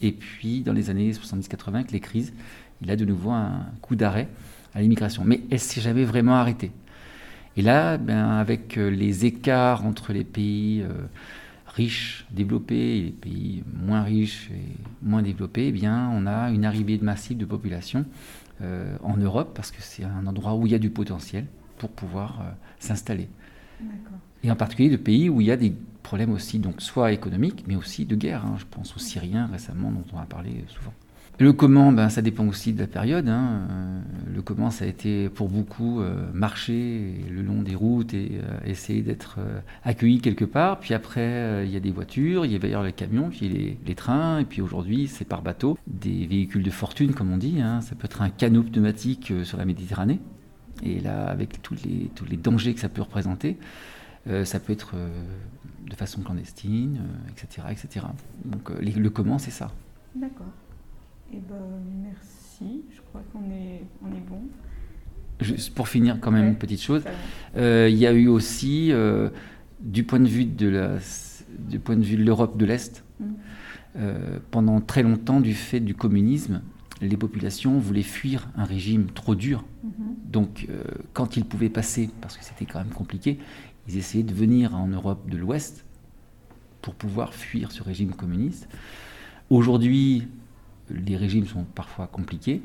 [SPEAKER 12] Et puis, dans les années 70-80, avec les crises, il a de nouveau un coup d'arrêt à l'immigration. Mais elle s'est jamais vraiment arrêtée. Et là, ben, avec euh, les écarts entre les pays euh, riches, développés, et les pays moins riches et moins développés, eh bien, on a une arrivée massive de population euh, en Europe, parce que c'est un endroit où il y a du potentiel pour pouvoir euh, s'installer. Et en particulier de pays où il y a des problèmes aussi, donc soit économiques, mais aussi de guerre. hein. Je pense aux Syriens récemment, dont on a parlé souvent. Le comment, ben, ça dépend aussi de la période. hein. Euh, Le comment, ça a été pour beaucoup euh, marcher le long des routes et euh, essayer d'être euh, accueilli quelque part. Puis après, euh, il y a des voitures, il y avoir les camions, puis les, les trains. Et puis aujourd'hui, c'est par bateau. Des véhicules de fortune, comme on dit. hein. Ça peut être un canot pneumatique euh, sur la Méditerranée. Et là, avec tous les, tous les dangers que ça peut représenter, euh, ça peut être euh, de façon clandestine, euh, etc., etc. Donc les- le comment, c'est ça.
[SPEAKER 1] D'accord. Et ben merci. Je crois qu'on est, on est bon.
[SPEAKER 12] Juste pour finir, quand même,
[SPEAKER 1] Ouais,
[SPEAKER 12] une petite chose. Il y a eu aussi, du point de vue de la, du point de vue de l'Europe de l'Est, euh, pendant très longtemps, du fait du communisme, les populations voulaient fuir un régime trop dur.
[SPEAKER 1] Mhm.
[SPEAKER 12] Donc, euh, quand ils pouvaient passer, parce que c'était quand même compliqué, ils essayaient de venir en Europe de l'Ouest pour pouvoir fuir ce régime communiste. Aujourd'hui, les régimes sont parfois compliqués,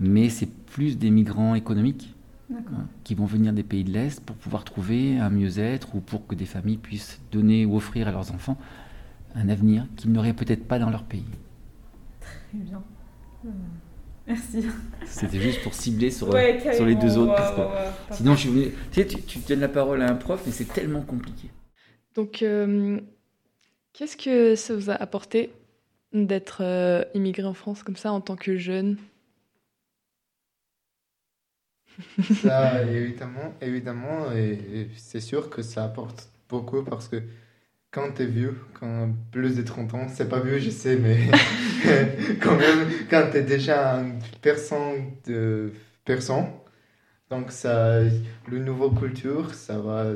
[SPEAKER 12] mais c'est plus des migrants économiques hein, qui vont venir des pays de l'Est pour pouvoir trouver un mieux-être ou pour que des familles puissent donner ou offrir à leurs enfants un avenir qu'ils n'auraient peut-être pas dans leur pays.
[SPEAKER 1] Très bien. Euh, Merci.
[SPEAKER 12] C'était juste pour cibler sur,
[SPEAKER 1] Ouais,
[SPEAKER 12] sur les deux autres.
[SPEAKER 1] ouais,
[SPEAKER 12] parce que
[SPEAKER 1] ouais, ouais.
[SPEAKER 12] Sinon, je voulais- tu, sais, tu, tu donnes la parole à un prof, mais c'est tellement compliqué.
[SPEAKER 2] Donc, euh, qu'est-ce que ça vous a apporté d'être euh, immigré en France comme ça en tant que jeune?
[SPEAKER 8] Ça, évidemment, évidemment, et, et c'est sûr que ça apporte beaucoup parce que quand t'es vieux, quand plus de 30 ans, c'est pas vieux, je sais, mais quand même, quand t'es déjà une personne de personne, donc ça, le nouveau culture, ça va,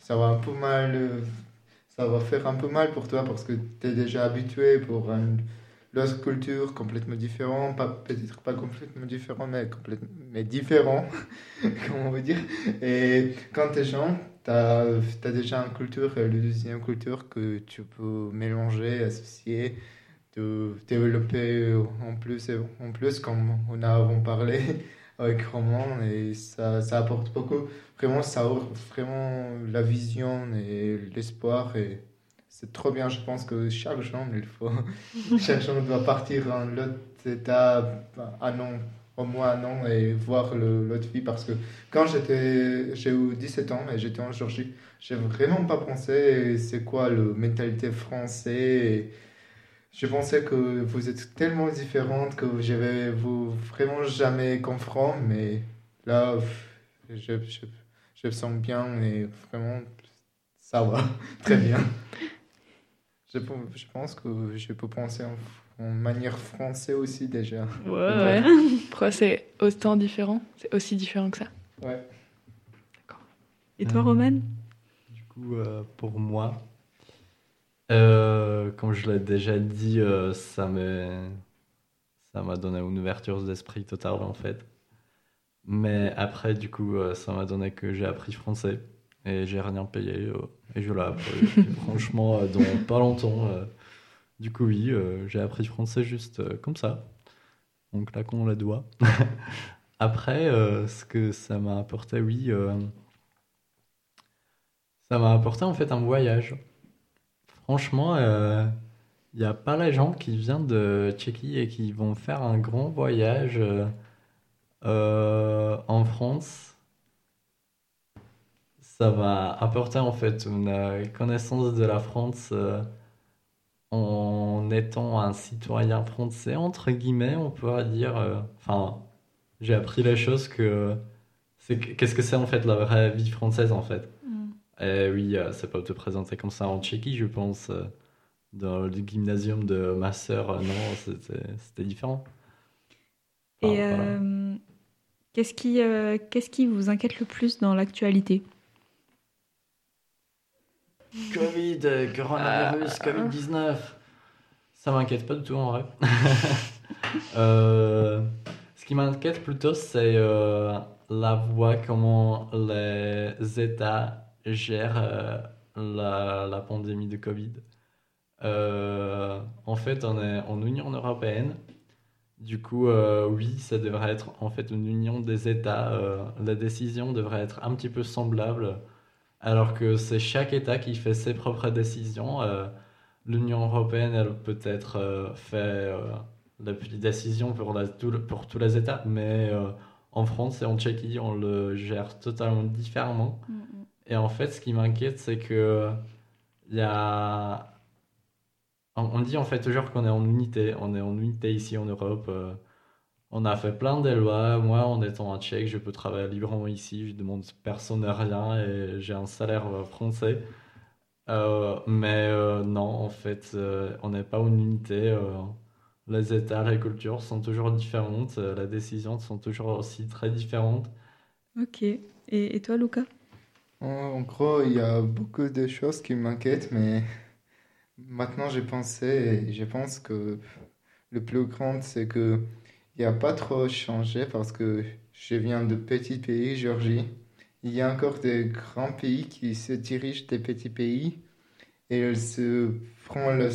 [SPEAKER 8] ça va un peu mal, ça va faire un peu mal pour toi parce que t'es déjà habitué pour une l'autre culture complètement différente, pas peut-être pas complètement différent, mais mais différent, comment on veut dire. Et quand t'es jeune, t'as as déjà une culture, le deuxième culture que tu peux mélanger, associer, de développer en plus en plus, comme on a avant parlé avec Roman, et ça, ça apporte beaucoup. Vraiment, ça ouvre vraiment la vision et l'espoir c'est trop bien, je pense que chaque jour, il faut. chaque jour doit partir en l'autre état, un an, au moins un an, et voir l'autre vie. Parce que quand j'étais, j'ai eu 17 ans et j'étais en Géorgie, j'ai vraiment pas pensé c'est quoi la mentalité française. Je pensais que vous êtes tellement différentes que je vais vous vraiment jamais comprendre, mais là, je, je, je me sens bien et vraiment, ça va très bien. Je, pe- je pense que je peux penser en, en manière française aussi déjà.
[SPEAKER 2] Ouais. Pourquoi c'est autant différent C'est aussi différent que ça
[SPEAKER 8] Ouais.
[SPEAKER 1] Et toi, Roman
[SPEAKER 9] Du coup, euh, pour moi, euh, comme je l'ai déjà dit, euh, ça m'a ça m'a donné une ouverture d'esprit totale en fait. Mais après, du coup, euh, ça m'a donné que j'ai appris français et j'ai rien payé euh, et je l'ai appris. Franchement, euh, dans pas longtemps. euh, du coup, oui, j'ai appris français juste comme ça, en claquant les doigts. Après, ce que ça m'a apporté, oui, ça m'a apporté en fait un voyage. Franchement, il n'y a pas les gens qui viennent de Tchéquie et qui vont faire un grand voyage euh, en France. Ça m'a apporté en fait une euh, connaissance de la France euh, en étant un citoyen français, entre guillemets, on pourrait dire. euh, Enfin, j'ai appris les choses que qu'est-ce que c'est en fait la vraie vie française en fait.
[SPEAKER 1] Mm.
[SPEAKER 9] Et oui, euh, c'est pas te présenter comme ça en Tchéquie, je pense. dans le gymnasium de ma sœur, non, c'était différent. Enfin,
[SPEAKER 1] Et
[SPEAKER 9] voilà.
[SPEAKER 1] qu'est-ce qui, euh, qu'est-ce qui vous inquiète le plus dans l'actualité?
[SPEAKER 9] Covid, euh, coronavirus,
[SPEAKER 2] Ah.
[SPEAKER 9] Covid-19. Ça m'inquiète pas du tout en vrai. Euh, ce qui m'inquiète plutôt, c'est euh, la voie comment les États gèrent euh, la, la pandémie de Covid. Euh, en fait, on est en Union européenne. Du coup, euh, oui, ça devrait être en fait une union des États. euh, la décision devrait être un petit peu semblable alors que c'est chaque État qui fait ses propres décisions. euh, L'Union européenne, elle peut-être euh, fait euh, la petite décision pour, la- tout le- pour tous les États, mais euh, en France et en Tchéquie, on le gère totalement différemment. Et en fait, ce qui m'inquiète, c'est que il y a... On on dit en fait toujours qu'on est en unité. On est en unité ici en Europe. euh, on a fait plein de lois. Moi, en étant un Tchèque, je peux travailler librement ici. Je demande personne rien et j'ai un salaire euh, français. Euh, mais euh, non, en fait, euh, on n'est pas une unité. euh, les États, les cultures sont toujours différentes. euh, les décisions sont toujours aussi très différentes.
[SPEAKER 1] Ok. Et, et toi, Luca?
[SPEAKER 8] En, en gros, il y a beaucoup de choses qui m'inquiètent, mais maintenant j'ai pensé et je pense que le plus grand, c'est que il n'y a pas trop changé parce que je viens de petits pays, Géorgie. Il y a encore des grands pays qui se dirigent des petits pays et ils se font le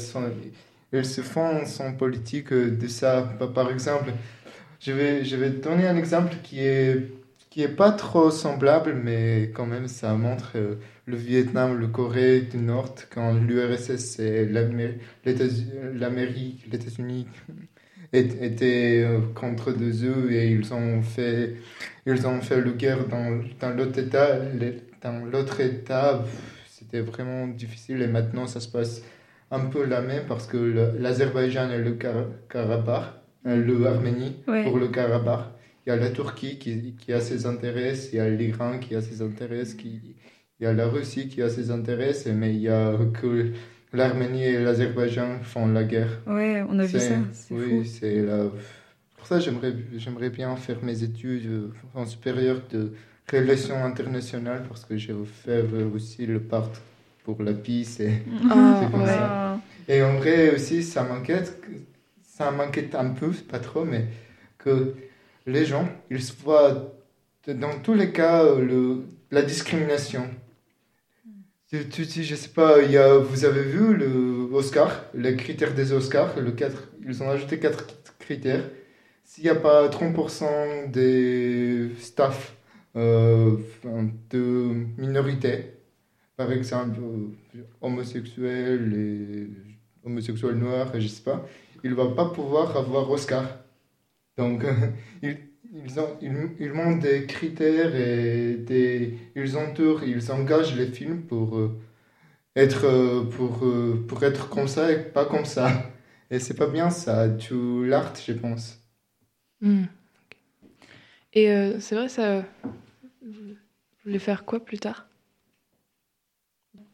[SPEAKER 8] se font son politique de ça. Par- exemple, je vais, je vais donner un exemple qui est, qui est pas trop semblable, mais quand même ça montre euh, le Vietnam, le Corée du Nord, quand l'URSS l'États- l'Amérique, les États-Unis é- étaient euh, contre deux eux et ils ont fait, ils ont fait la guerre dans, dans l'autre État. Les- Dans l'autre État, c'était vraiment difficile et maintenant ça se passe un peu la même parce que le- l'Azerbaïdjan et le Kara- Karabakh, euh, le Arménie
[SPEAKER 1] Ouais.
[SPEAKER 8] pour le Karabakh. Il y a la Turquie qui, qui a ses intérêts, il y a l'Iran qui a ses intérêts, qui, il y a la Russie qui a ses intérêts, mais il y a que l'Arménie et l'Azerbaïdjan font la guerre.
[SPEAKER 1] Ouais, on a vu ça. C'est
[SPEAKER 8] Oui, c'est la... Pour ça, j'aimerais, j'aimerais bien faire mes études euh, en supérieur de relations internationales parce que j'ai fait euh, aussi le part pour la peace et c'est comme
[SPEAKER 2] ouais.
[SPEAKER 8] ça. Et en vrai aussi, ça m'inquiète, ça m'inquiète un peu, pas trop, mais que les gens, ils se voient dans tous les cas euh, le, la discrimination. Je sais pas, il y a, vous avez vu le Oscar, les critères des Oscars, le 4, ils ont ajouté quatre critères. S'il n'y a pas 30% des staff euh, de minorité, par exemple euh, homosexuels et homosexuels noirs, je sais pas, il ne va pas pouvoir avoir Oscar. Donc, ils, ils, ont, ils, ils montent des critères et des, ils entourent, ils engagent les films pour euh, être, euh, pour, euh, pour être comme ça et pas comme ça. Et c'est pas bien ça, tu l'art, je pense.
[SPEAKER 2] Hmm. Et euh, c'est vrai, ça. Vous voulez faire quoi plus tard?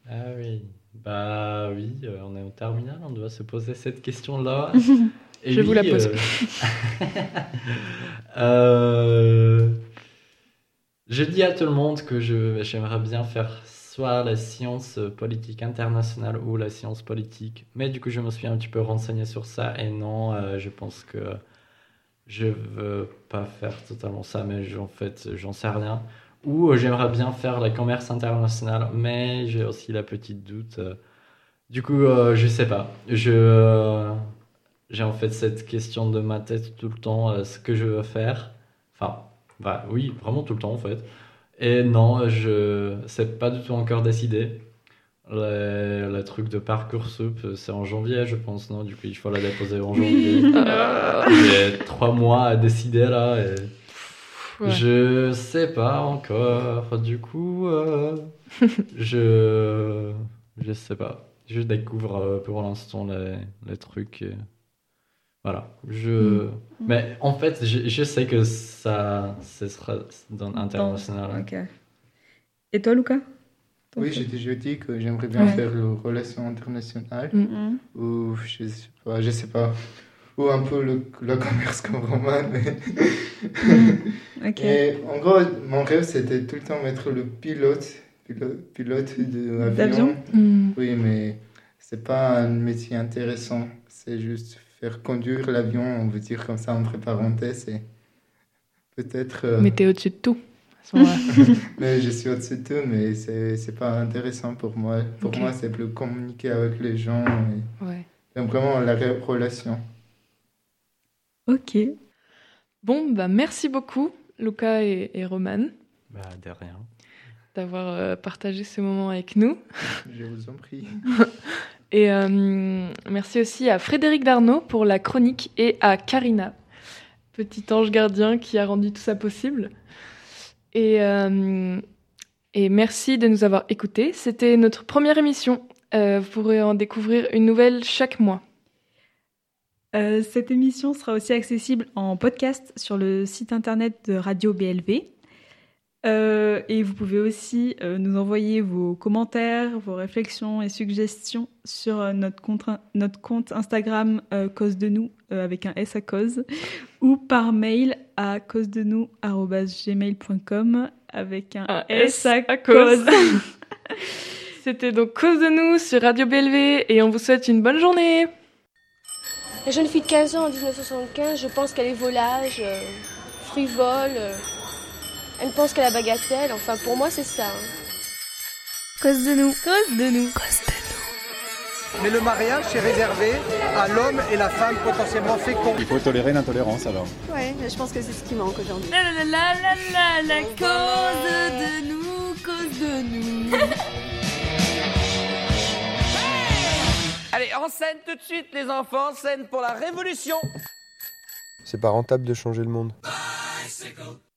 [SPEAKER 9] Ah oui, bah oui, on est au terminal, on doit se poser cette question-là. Et
[SPEAKER 2] Je vous la pose.
[SPEAKER 9] euh, euh, je dis à tout le monde que je, j'aimerais bien faire soit la science politique internationale ou la science politique. Mais du coup, je me suis un petit peu renseigné sur ça et non, euh, je pense que je veux pas faire totalement ça, mais en fait, j'en sais rien. Ou euh, j'aimerais bien faire le commerce international, mais j'ai aussi la petite doute. Du coup, je sais pas. Je, j'ai en fait cette question de ma tête tout le temps, euh, ce que je veux faire. Enfin, bah oui, vraiment tout le temps en fait. Et non, je, c'est pas du tout encore décidé. Le, le truc de Parcoursup, c'est en janvier, je pense, non? Du coup, il faut la déposer en janvier.
[SPEAKER 2] Euh.
[SPEAKER 9] J'ai trois mois à décider là et
[SPEAKER 2] Ouais.
[SPEAKER 9] je sais pas encore. Du coup, euh, je je sais pas. Je découvre euh, pour l'instant les, les trucs. et Voilà. Je
[SPEAKER 1] Mm.
[SPEAKER 9] mais en fait, je, je sais que ça ce sera dans international.
[SPEAKER 1] Ok. Et toi, Lucas Ton
[SPEAKER 8] Oui, j'ai déjà dit que j'aimerais bien
[SPEAKER 1] Ouais.
[SPEAKER 8] faire le relations internationales.
[SPEAKER 1] Mhm.
[SPEAKER 8] Ou je sais pas, je sais pas. Ou un peu le, le commerce comme Roman. mais-
[SPEAKER 1] Ok.
[SPEAKER 8] Et en gros, mon rêve, c'était tout le temps être le pilote, pilote, pilote de
[SPEAKER 1] D'avion?
[SPEAKER 8] l'avion. Oui, mais c'est pas un métier intéressant. C'est juste faire conduire l'avion, on veut dire comme ça entre parenthèses. Et peut-être. euh,
[SPEAKER 2] Mais t'es au-dessus de tout.
[SPEAKER 8] mais je suis au-dessus de tout, mais c'est c'est pas intéressant pour moi. Pour moi, c'est plus communiquer avec les gens et,
[SPEAKER 2] ouais.
[SPEAKER 8] vraiment la re- relation.
[SPEAKER 1] Ok.
[SPEAKER 2] Bon, bah merci beaucoup, Luca et, et Roman,
[SPEAKER 9] Bah, de rien.
[SPEAKER 2] d'avoir euh, partagé ce moment avec nous.
[SPEAKER 8] Je vous en prie.
[SPEAKER 2] Et euh, merci aussi à Frédéric Darnaud pour la chronique et à Karina, petit ange gardien qui a rendu tout ça possible. Et, euh, merci de nous avoir écoutés. C'était notre première émission. Euh, vous pourrez en découvrir une nouvelle chaque mois.
[SPEAKER 1] Cette émission sera aussi accessible en podcast sur le site internet de Radio BLV. Euh, et vous pouvez aussi euh, nous envoyer vos commentaires, vos réflexions et suggestions sur euh, notre, compte, notre compte Instagram euh, Cause de nous euh, avec un S à cause ou par mail à cause de nous gmail.com avec un,
[SPEAKER 2] Un
[SPEAKER 1] S à,
[SPEAKER 2] à
[SPEAKER 1] cause.
[SPEAKER 2] C'était donc Cause de nous sur Radio BLV et on vous souhaite une bonne journée.
[SPEAKER 3] La jeune fille de 15 ans en 1975, je pense qu'elle est volage, euh, frivole. Elle pense qu'à la bagatelle. Enfin, pour moi, c'est ça. hein.
[SPEAKER 6] Cause de nous.
[SPEAKER 1] Cause de nous.
[SPEAKER 4] Mais le mariage, c'est réservé à l'homme et la femme potentiellement féconds.
[SPEAKER 13] Il faut tolérer l'intolérance alors.
[SPEAKER 6] Ouais, je pense que c'est ce qui manque aujourd'hui.
[SPEAKER 14] La la la la la la cause de nous, cause de nous.
[SPEAKER 11] Allez, en scène tout de suite, les enfants, scène pour la révolution.
[SPEAKER 7] C'est pas rentable de changer le monde.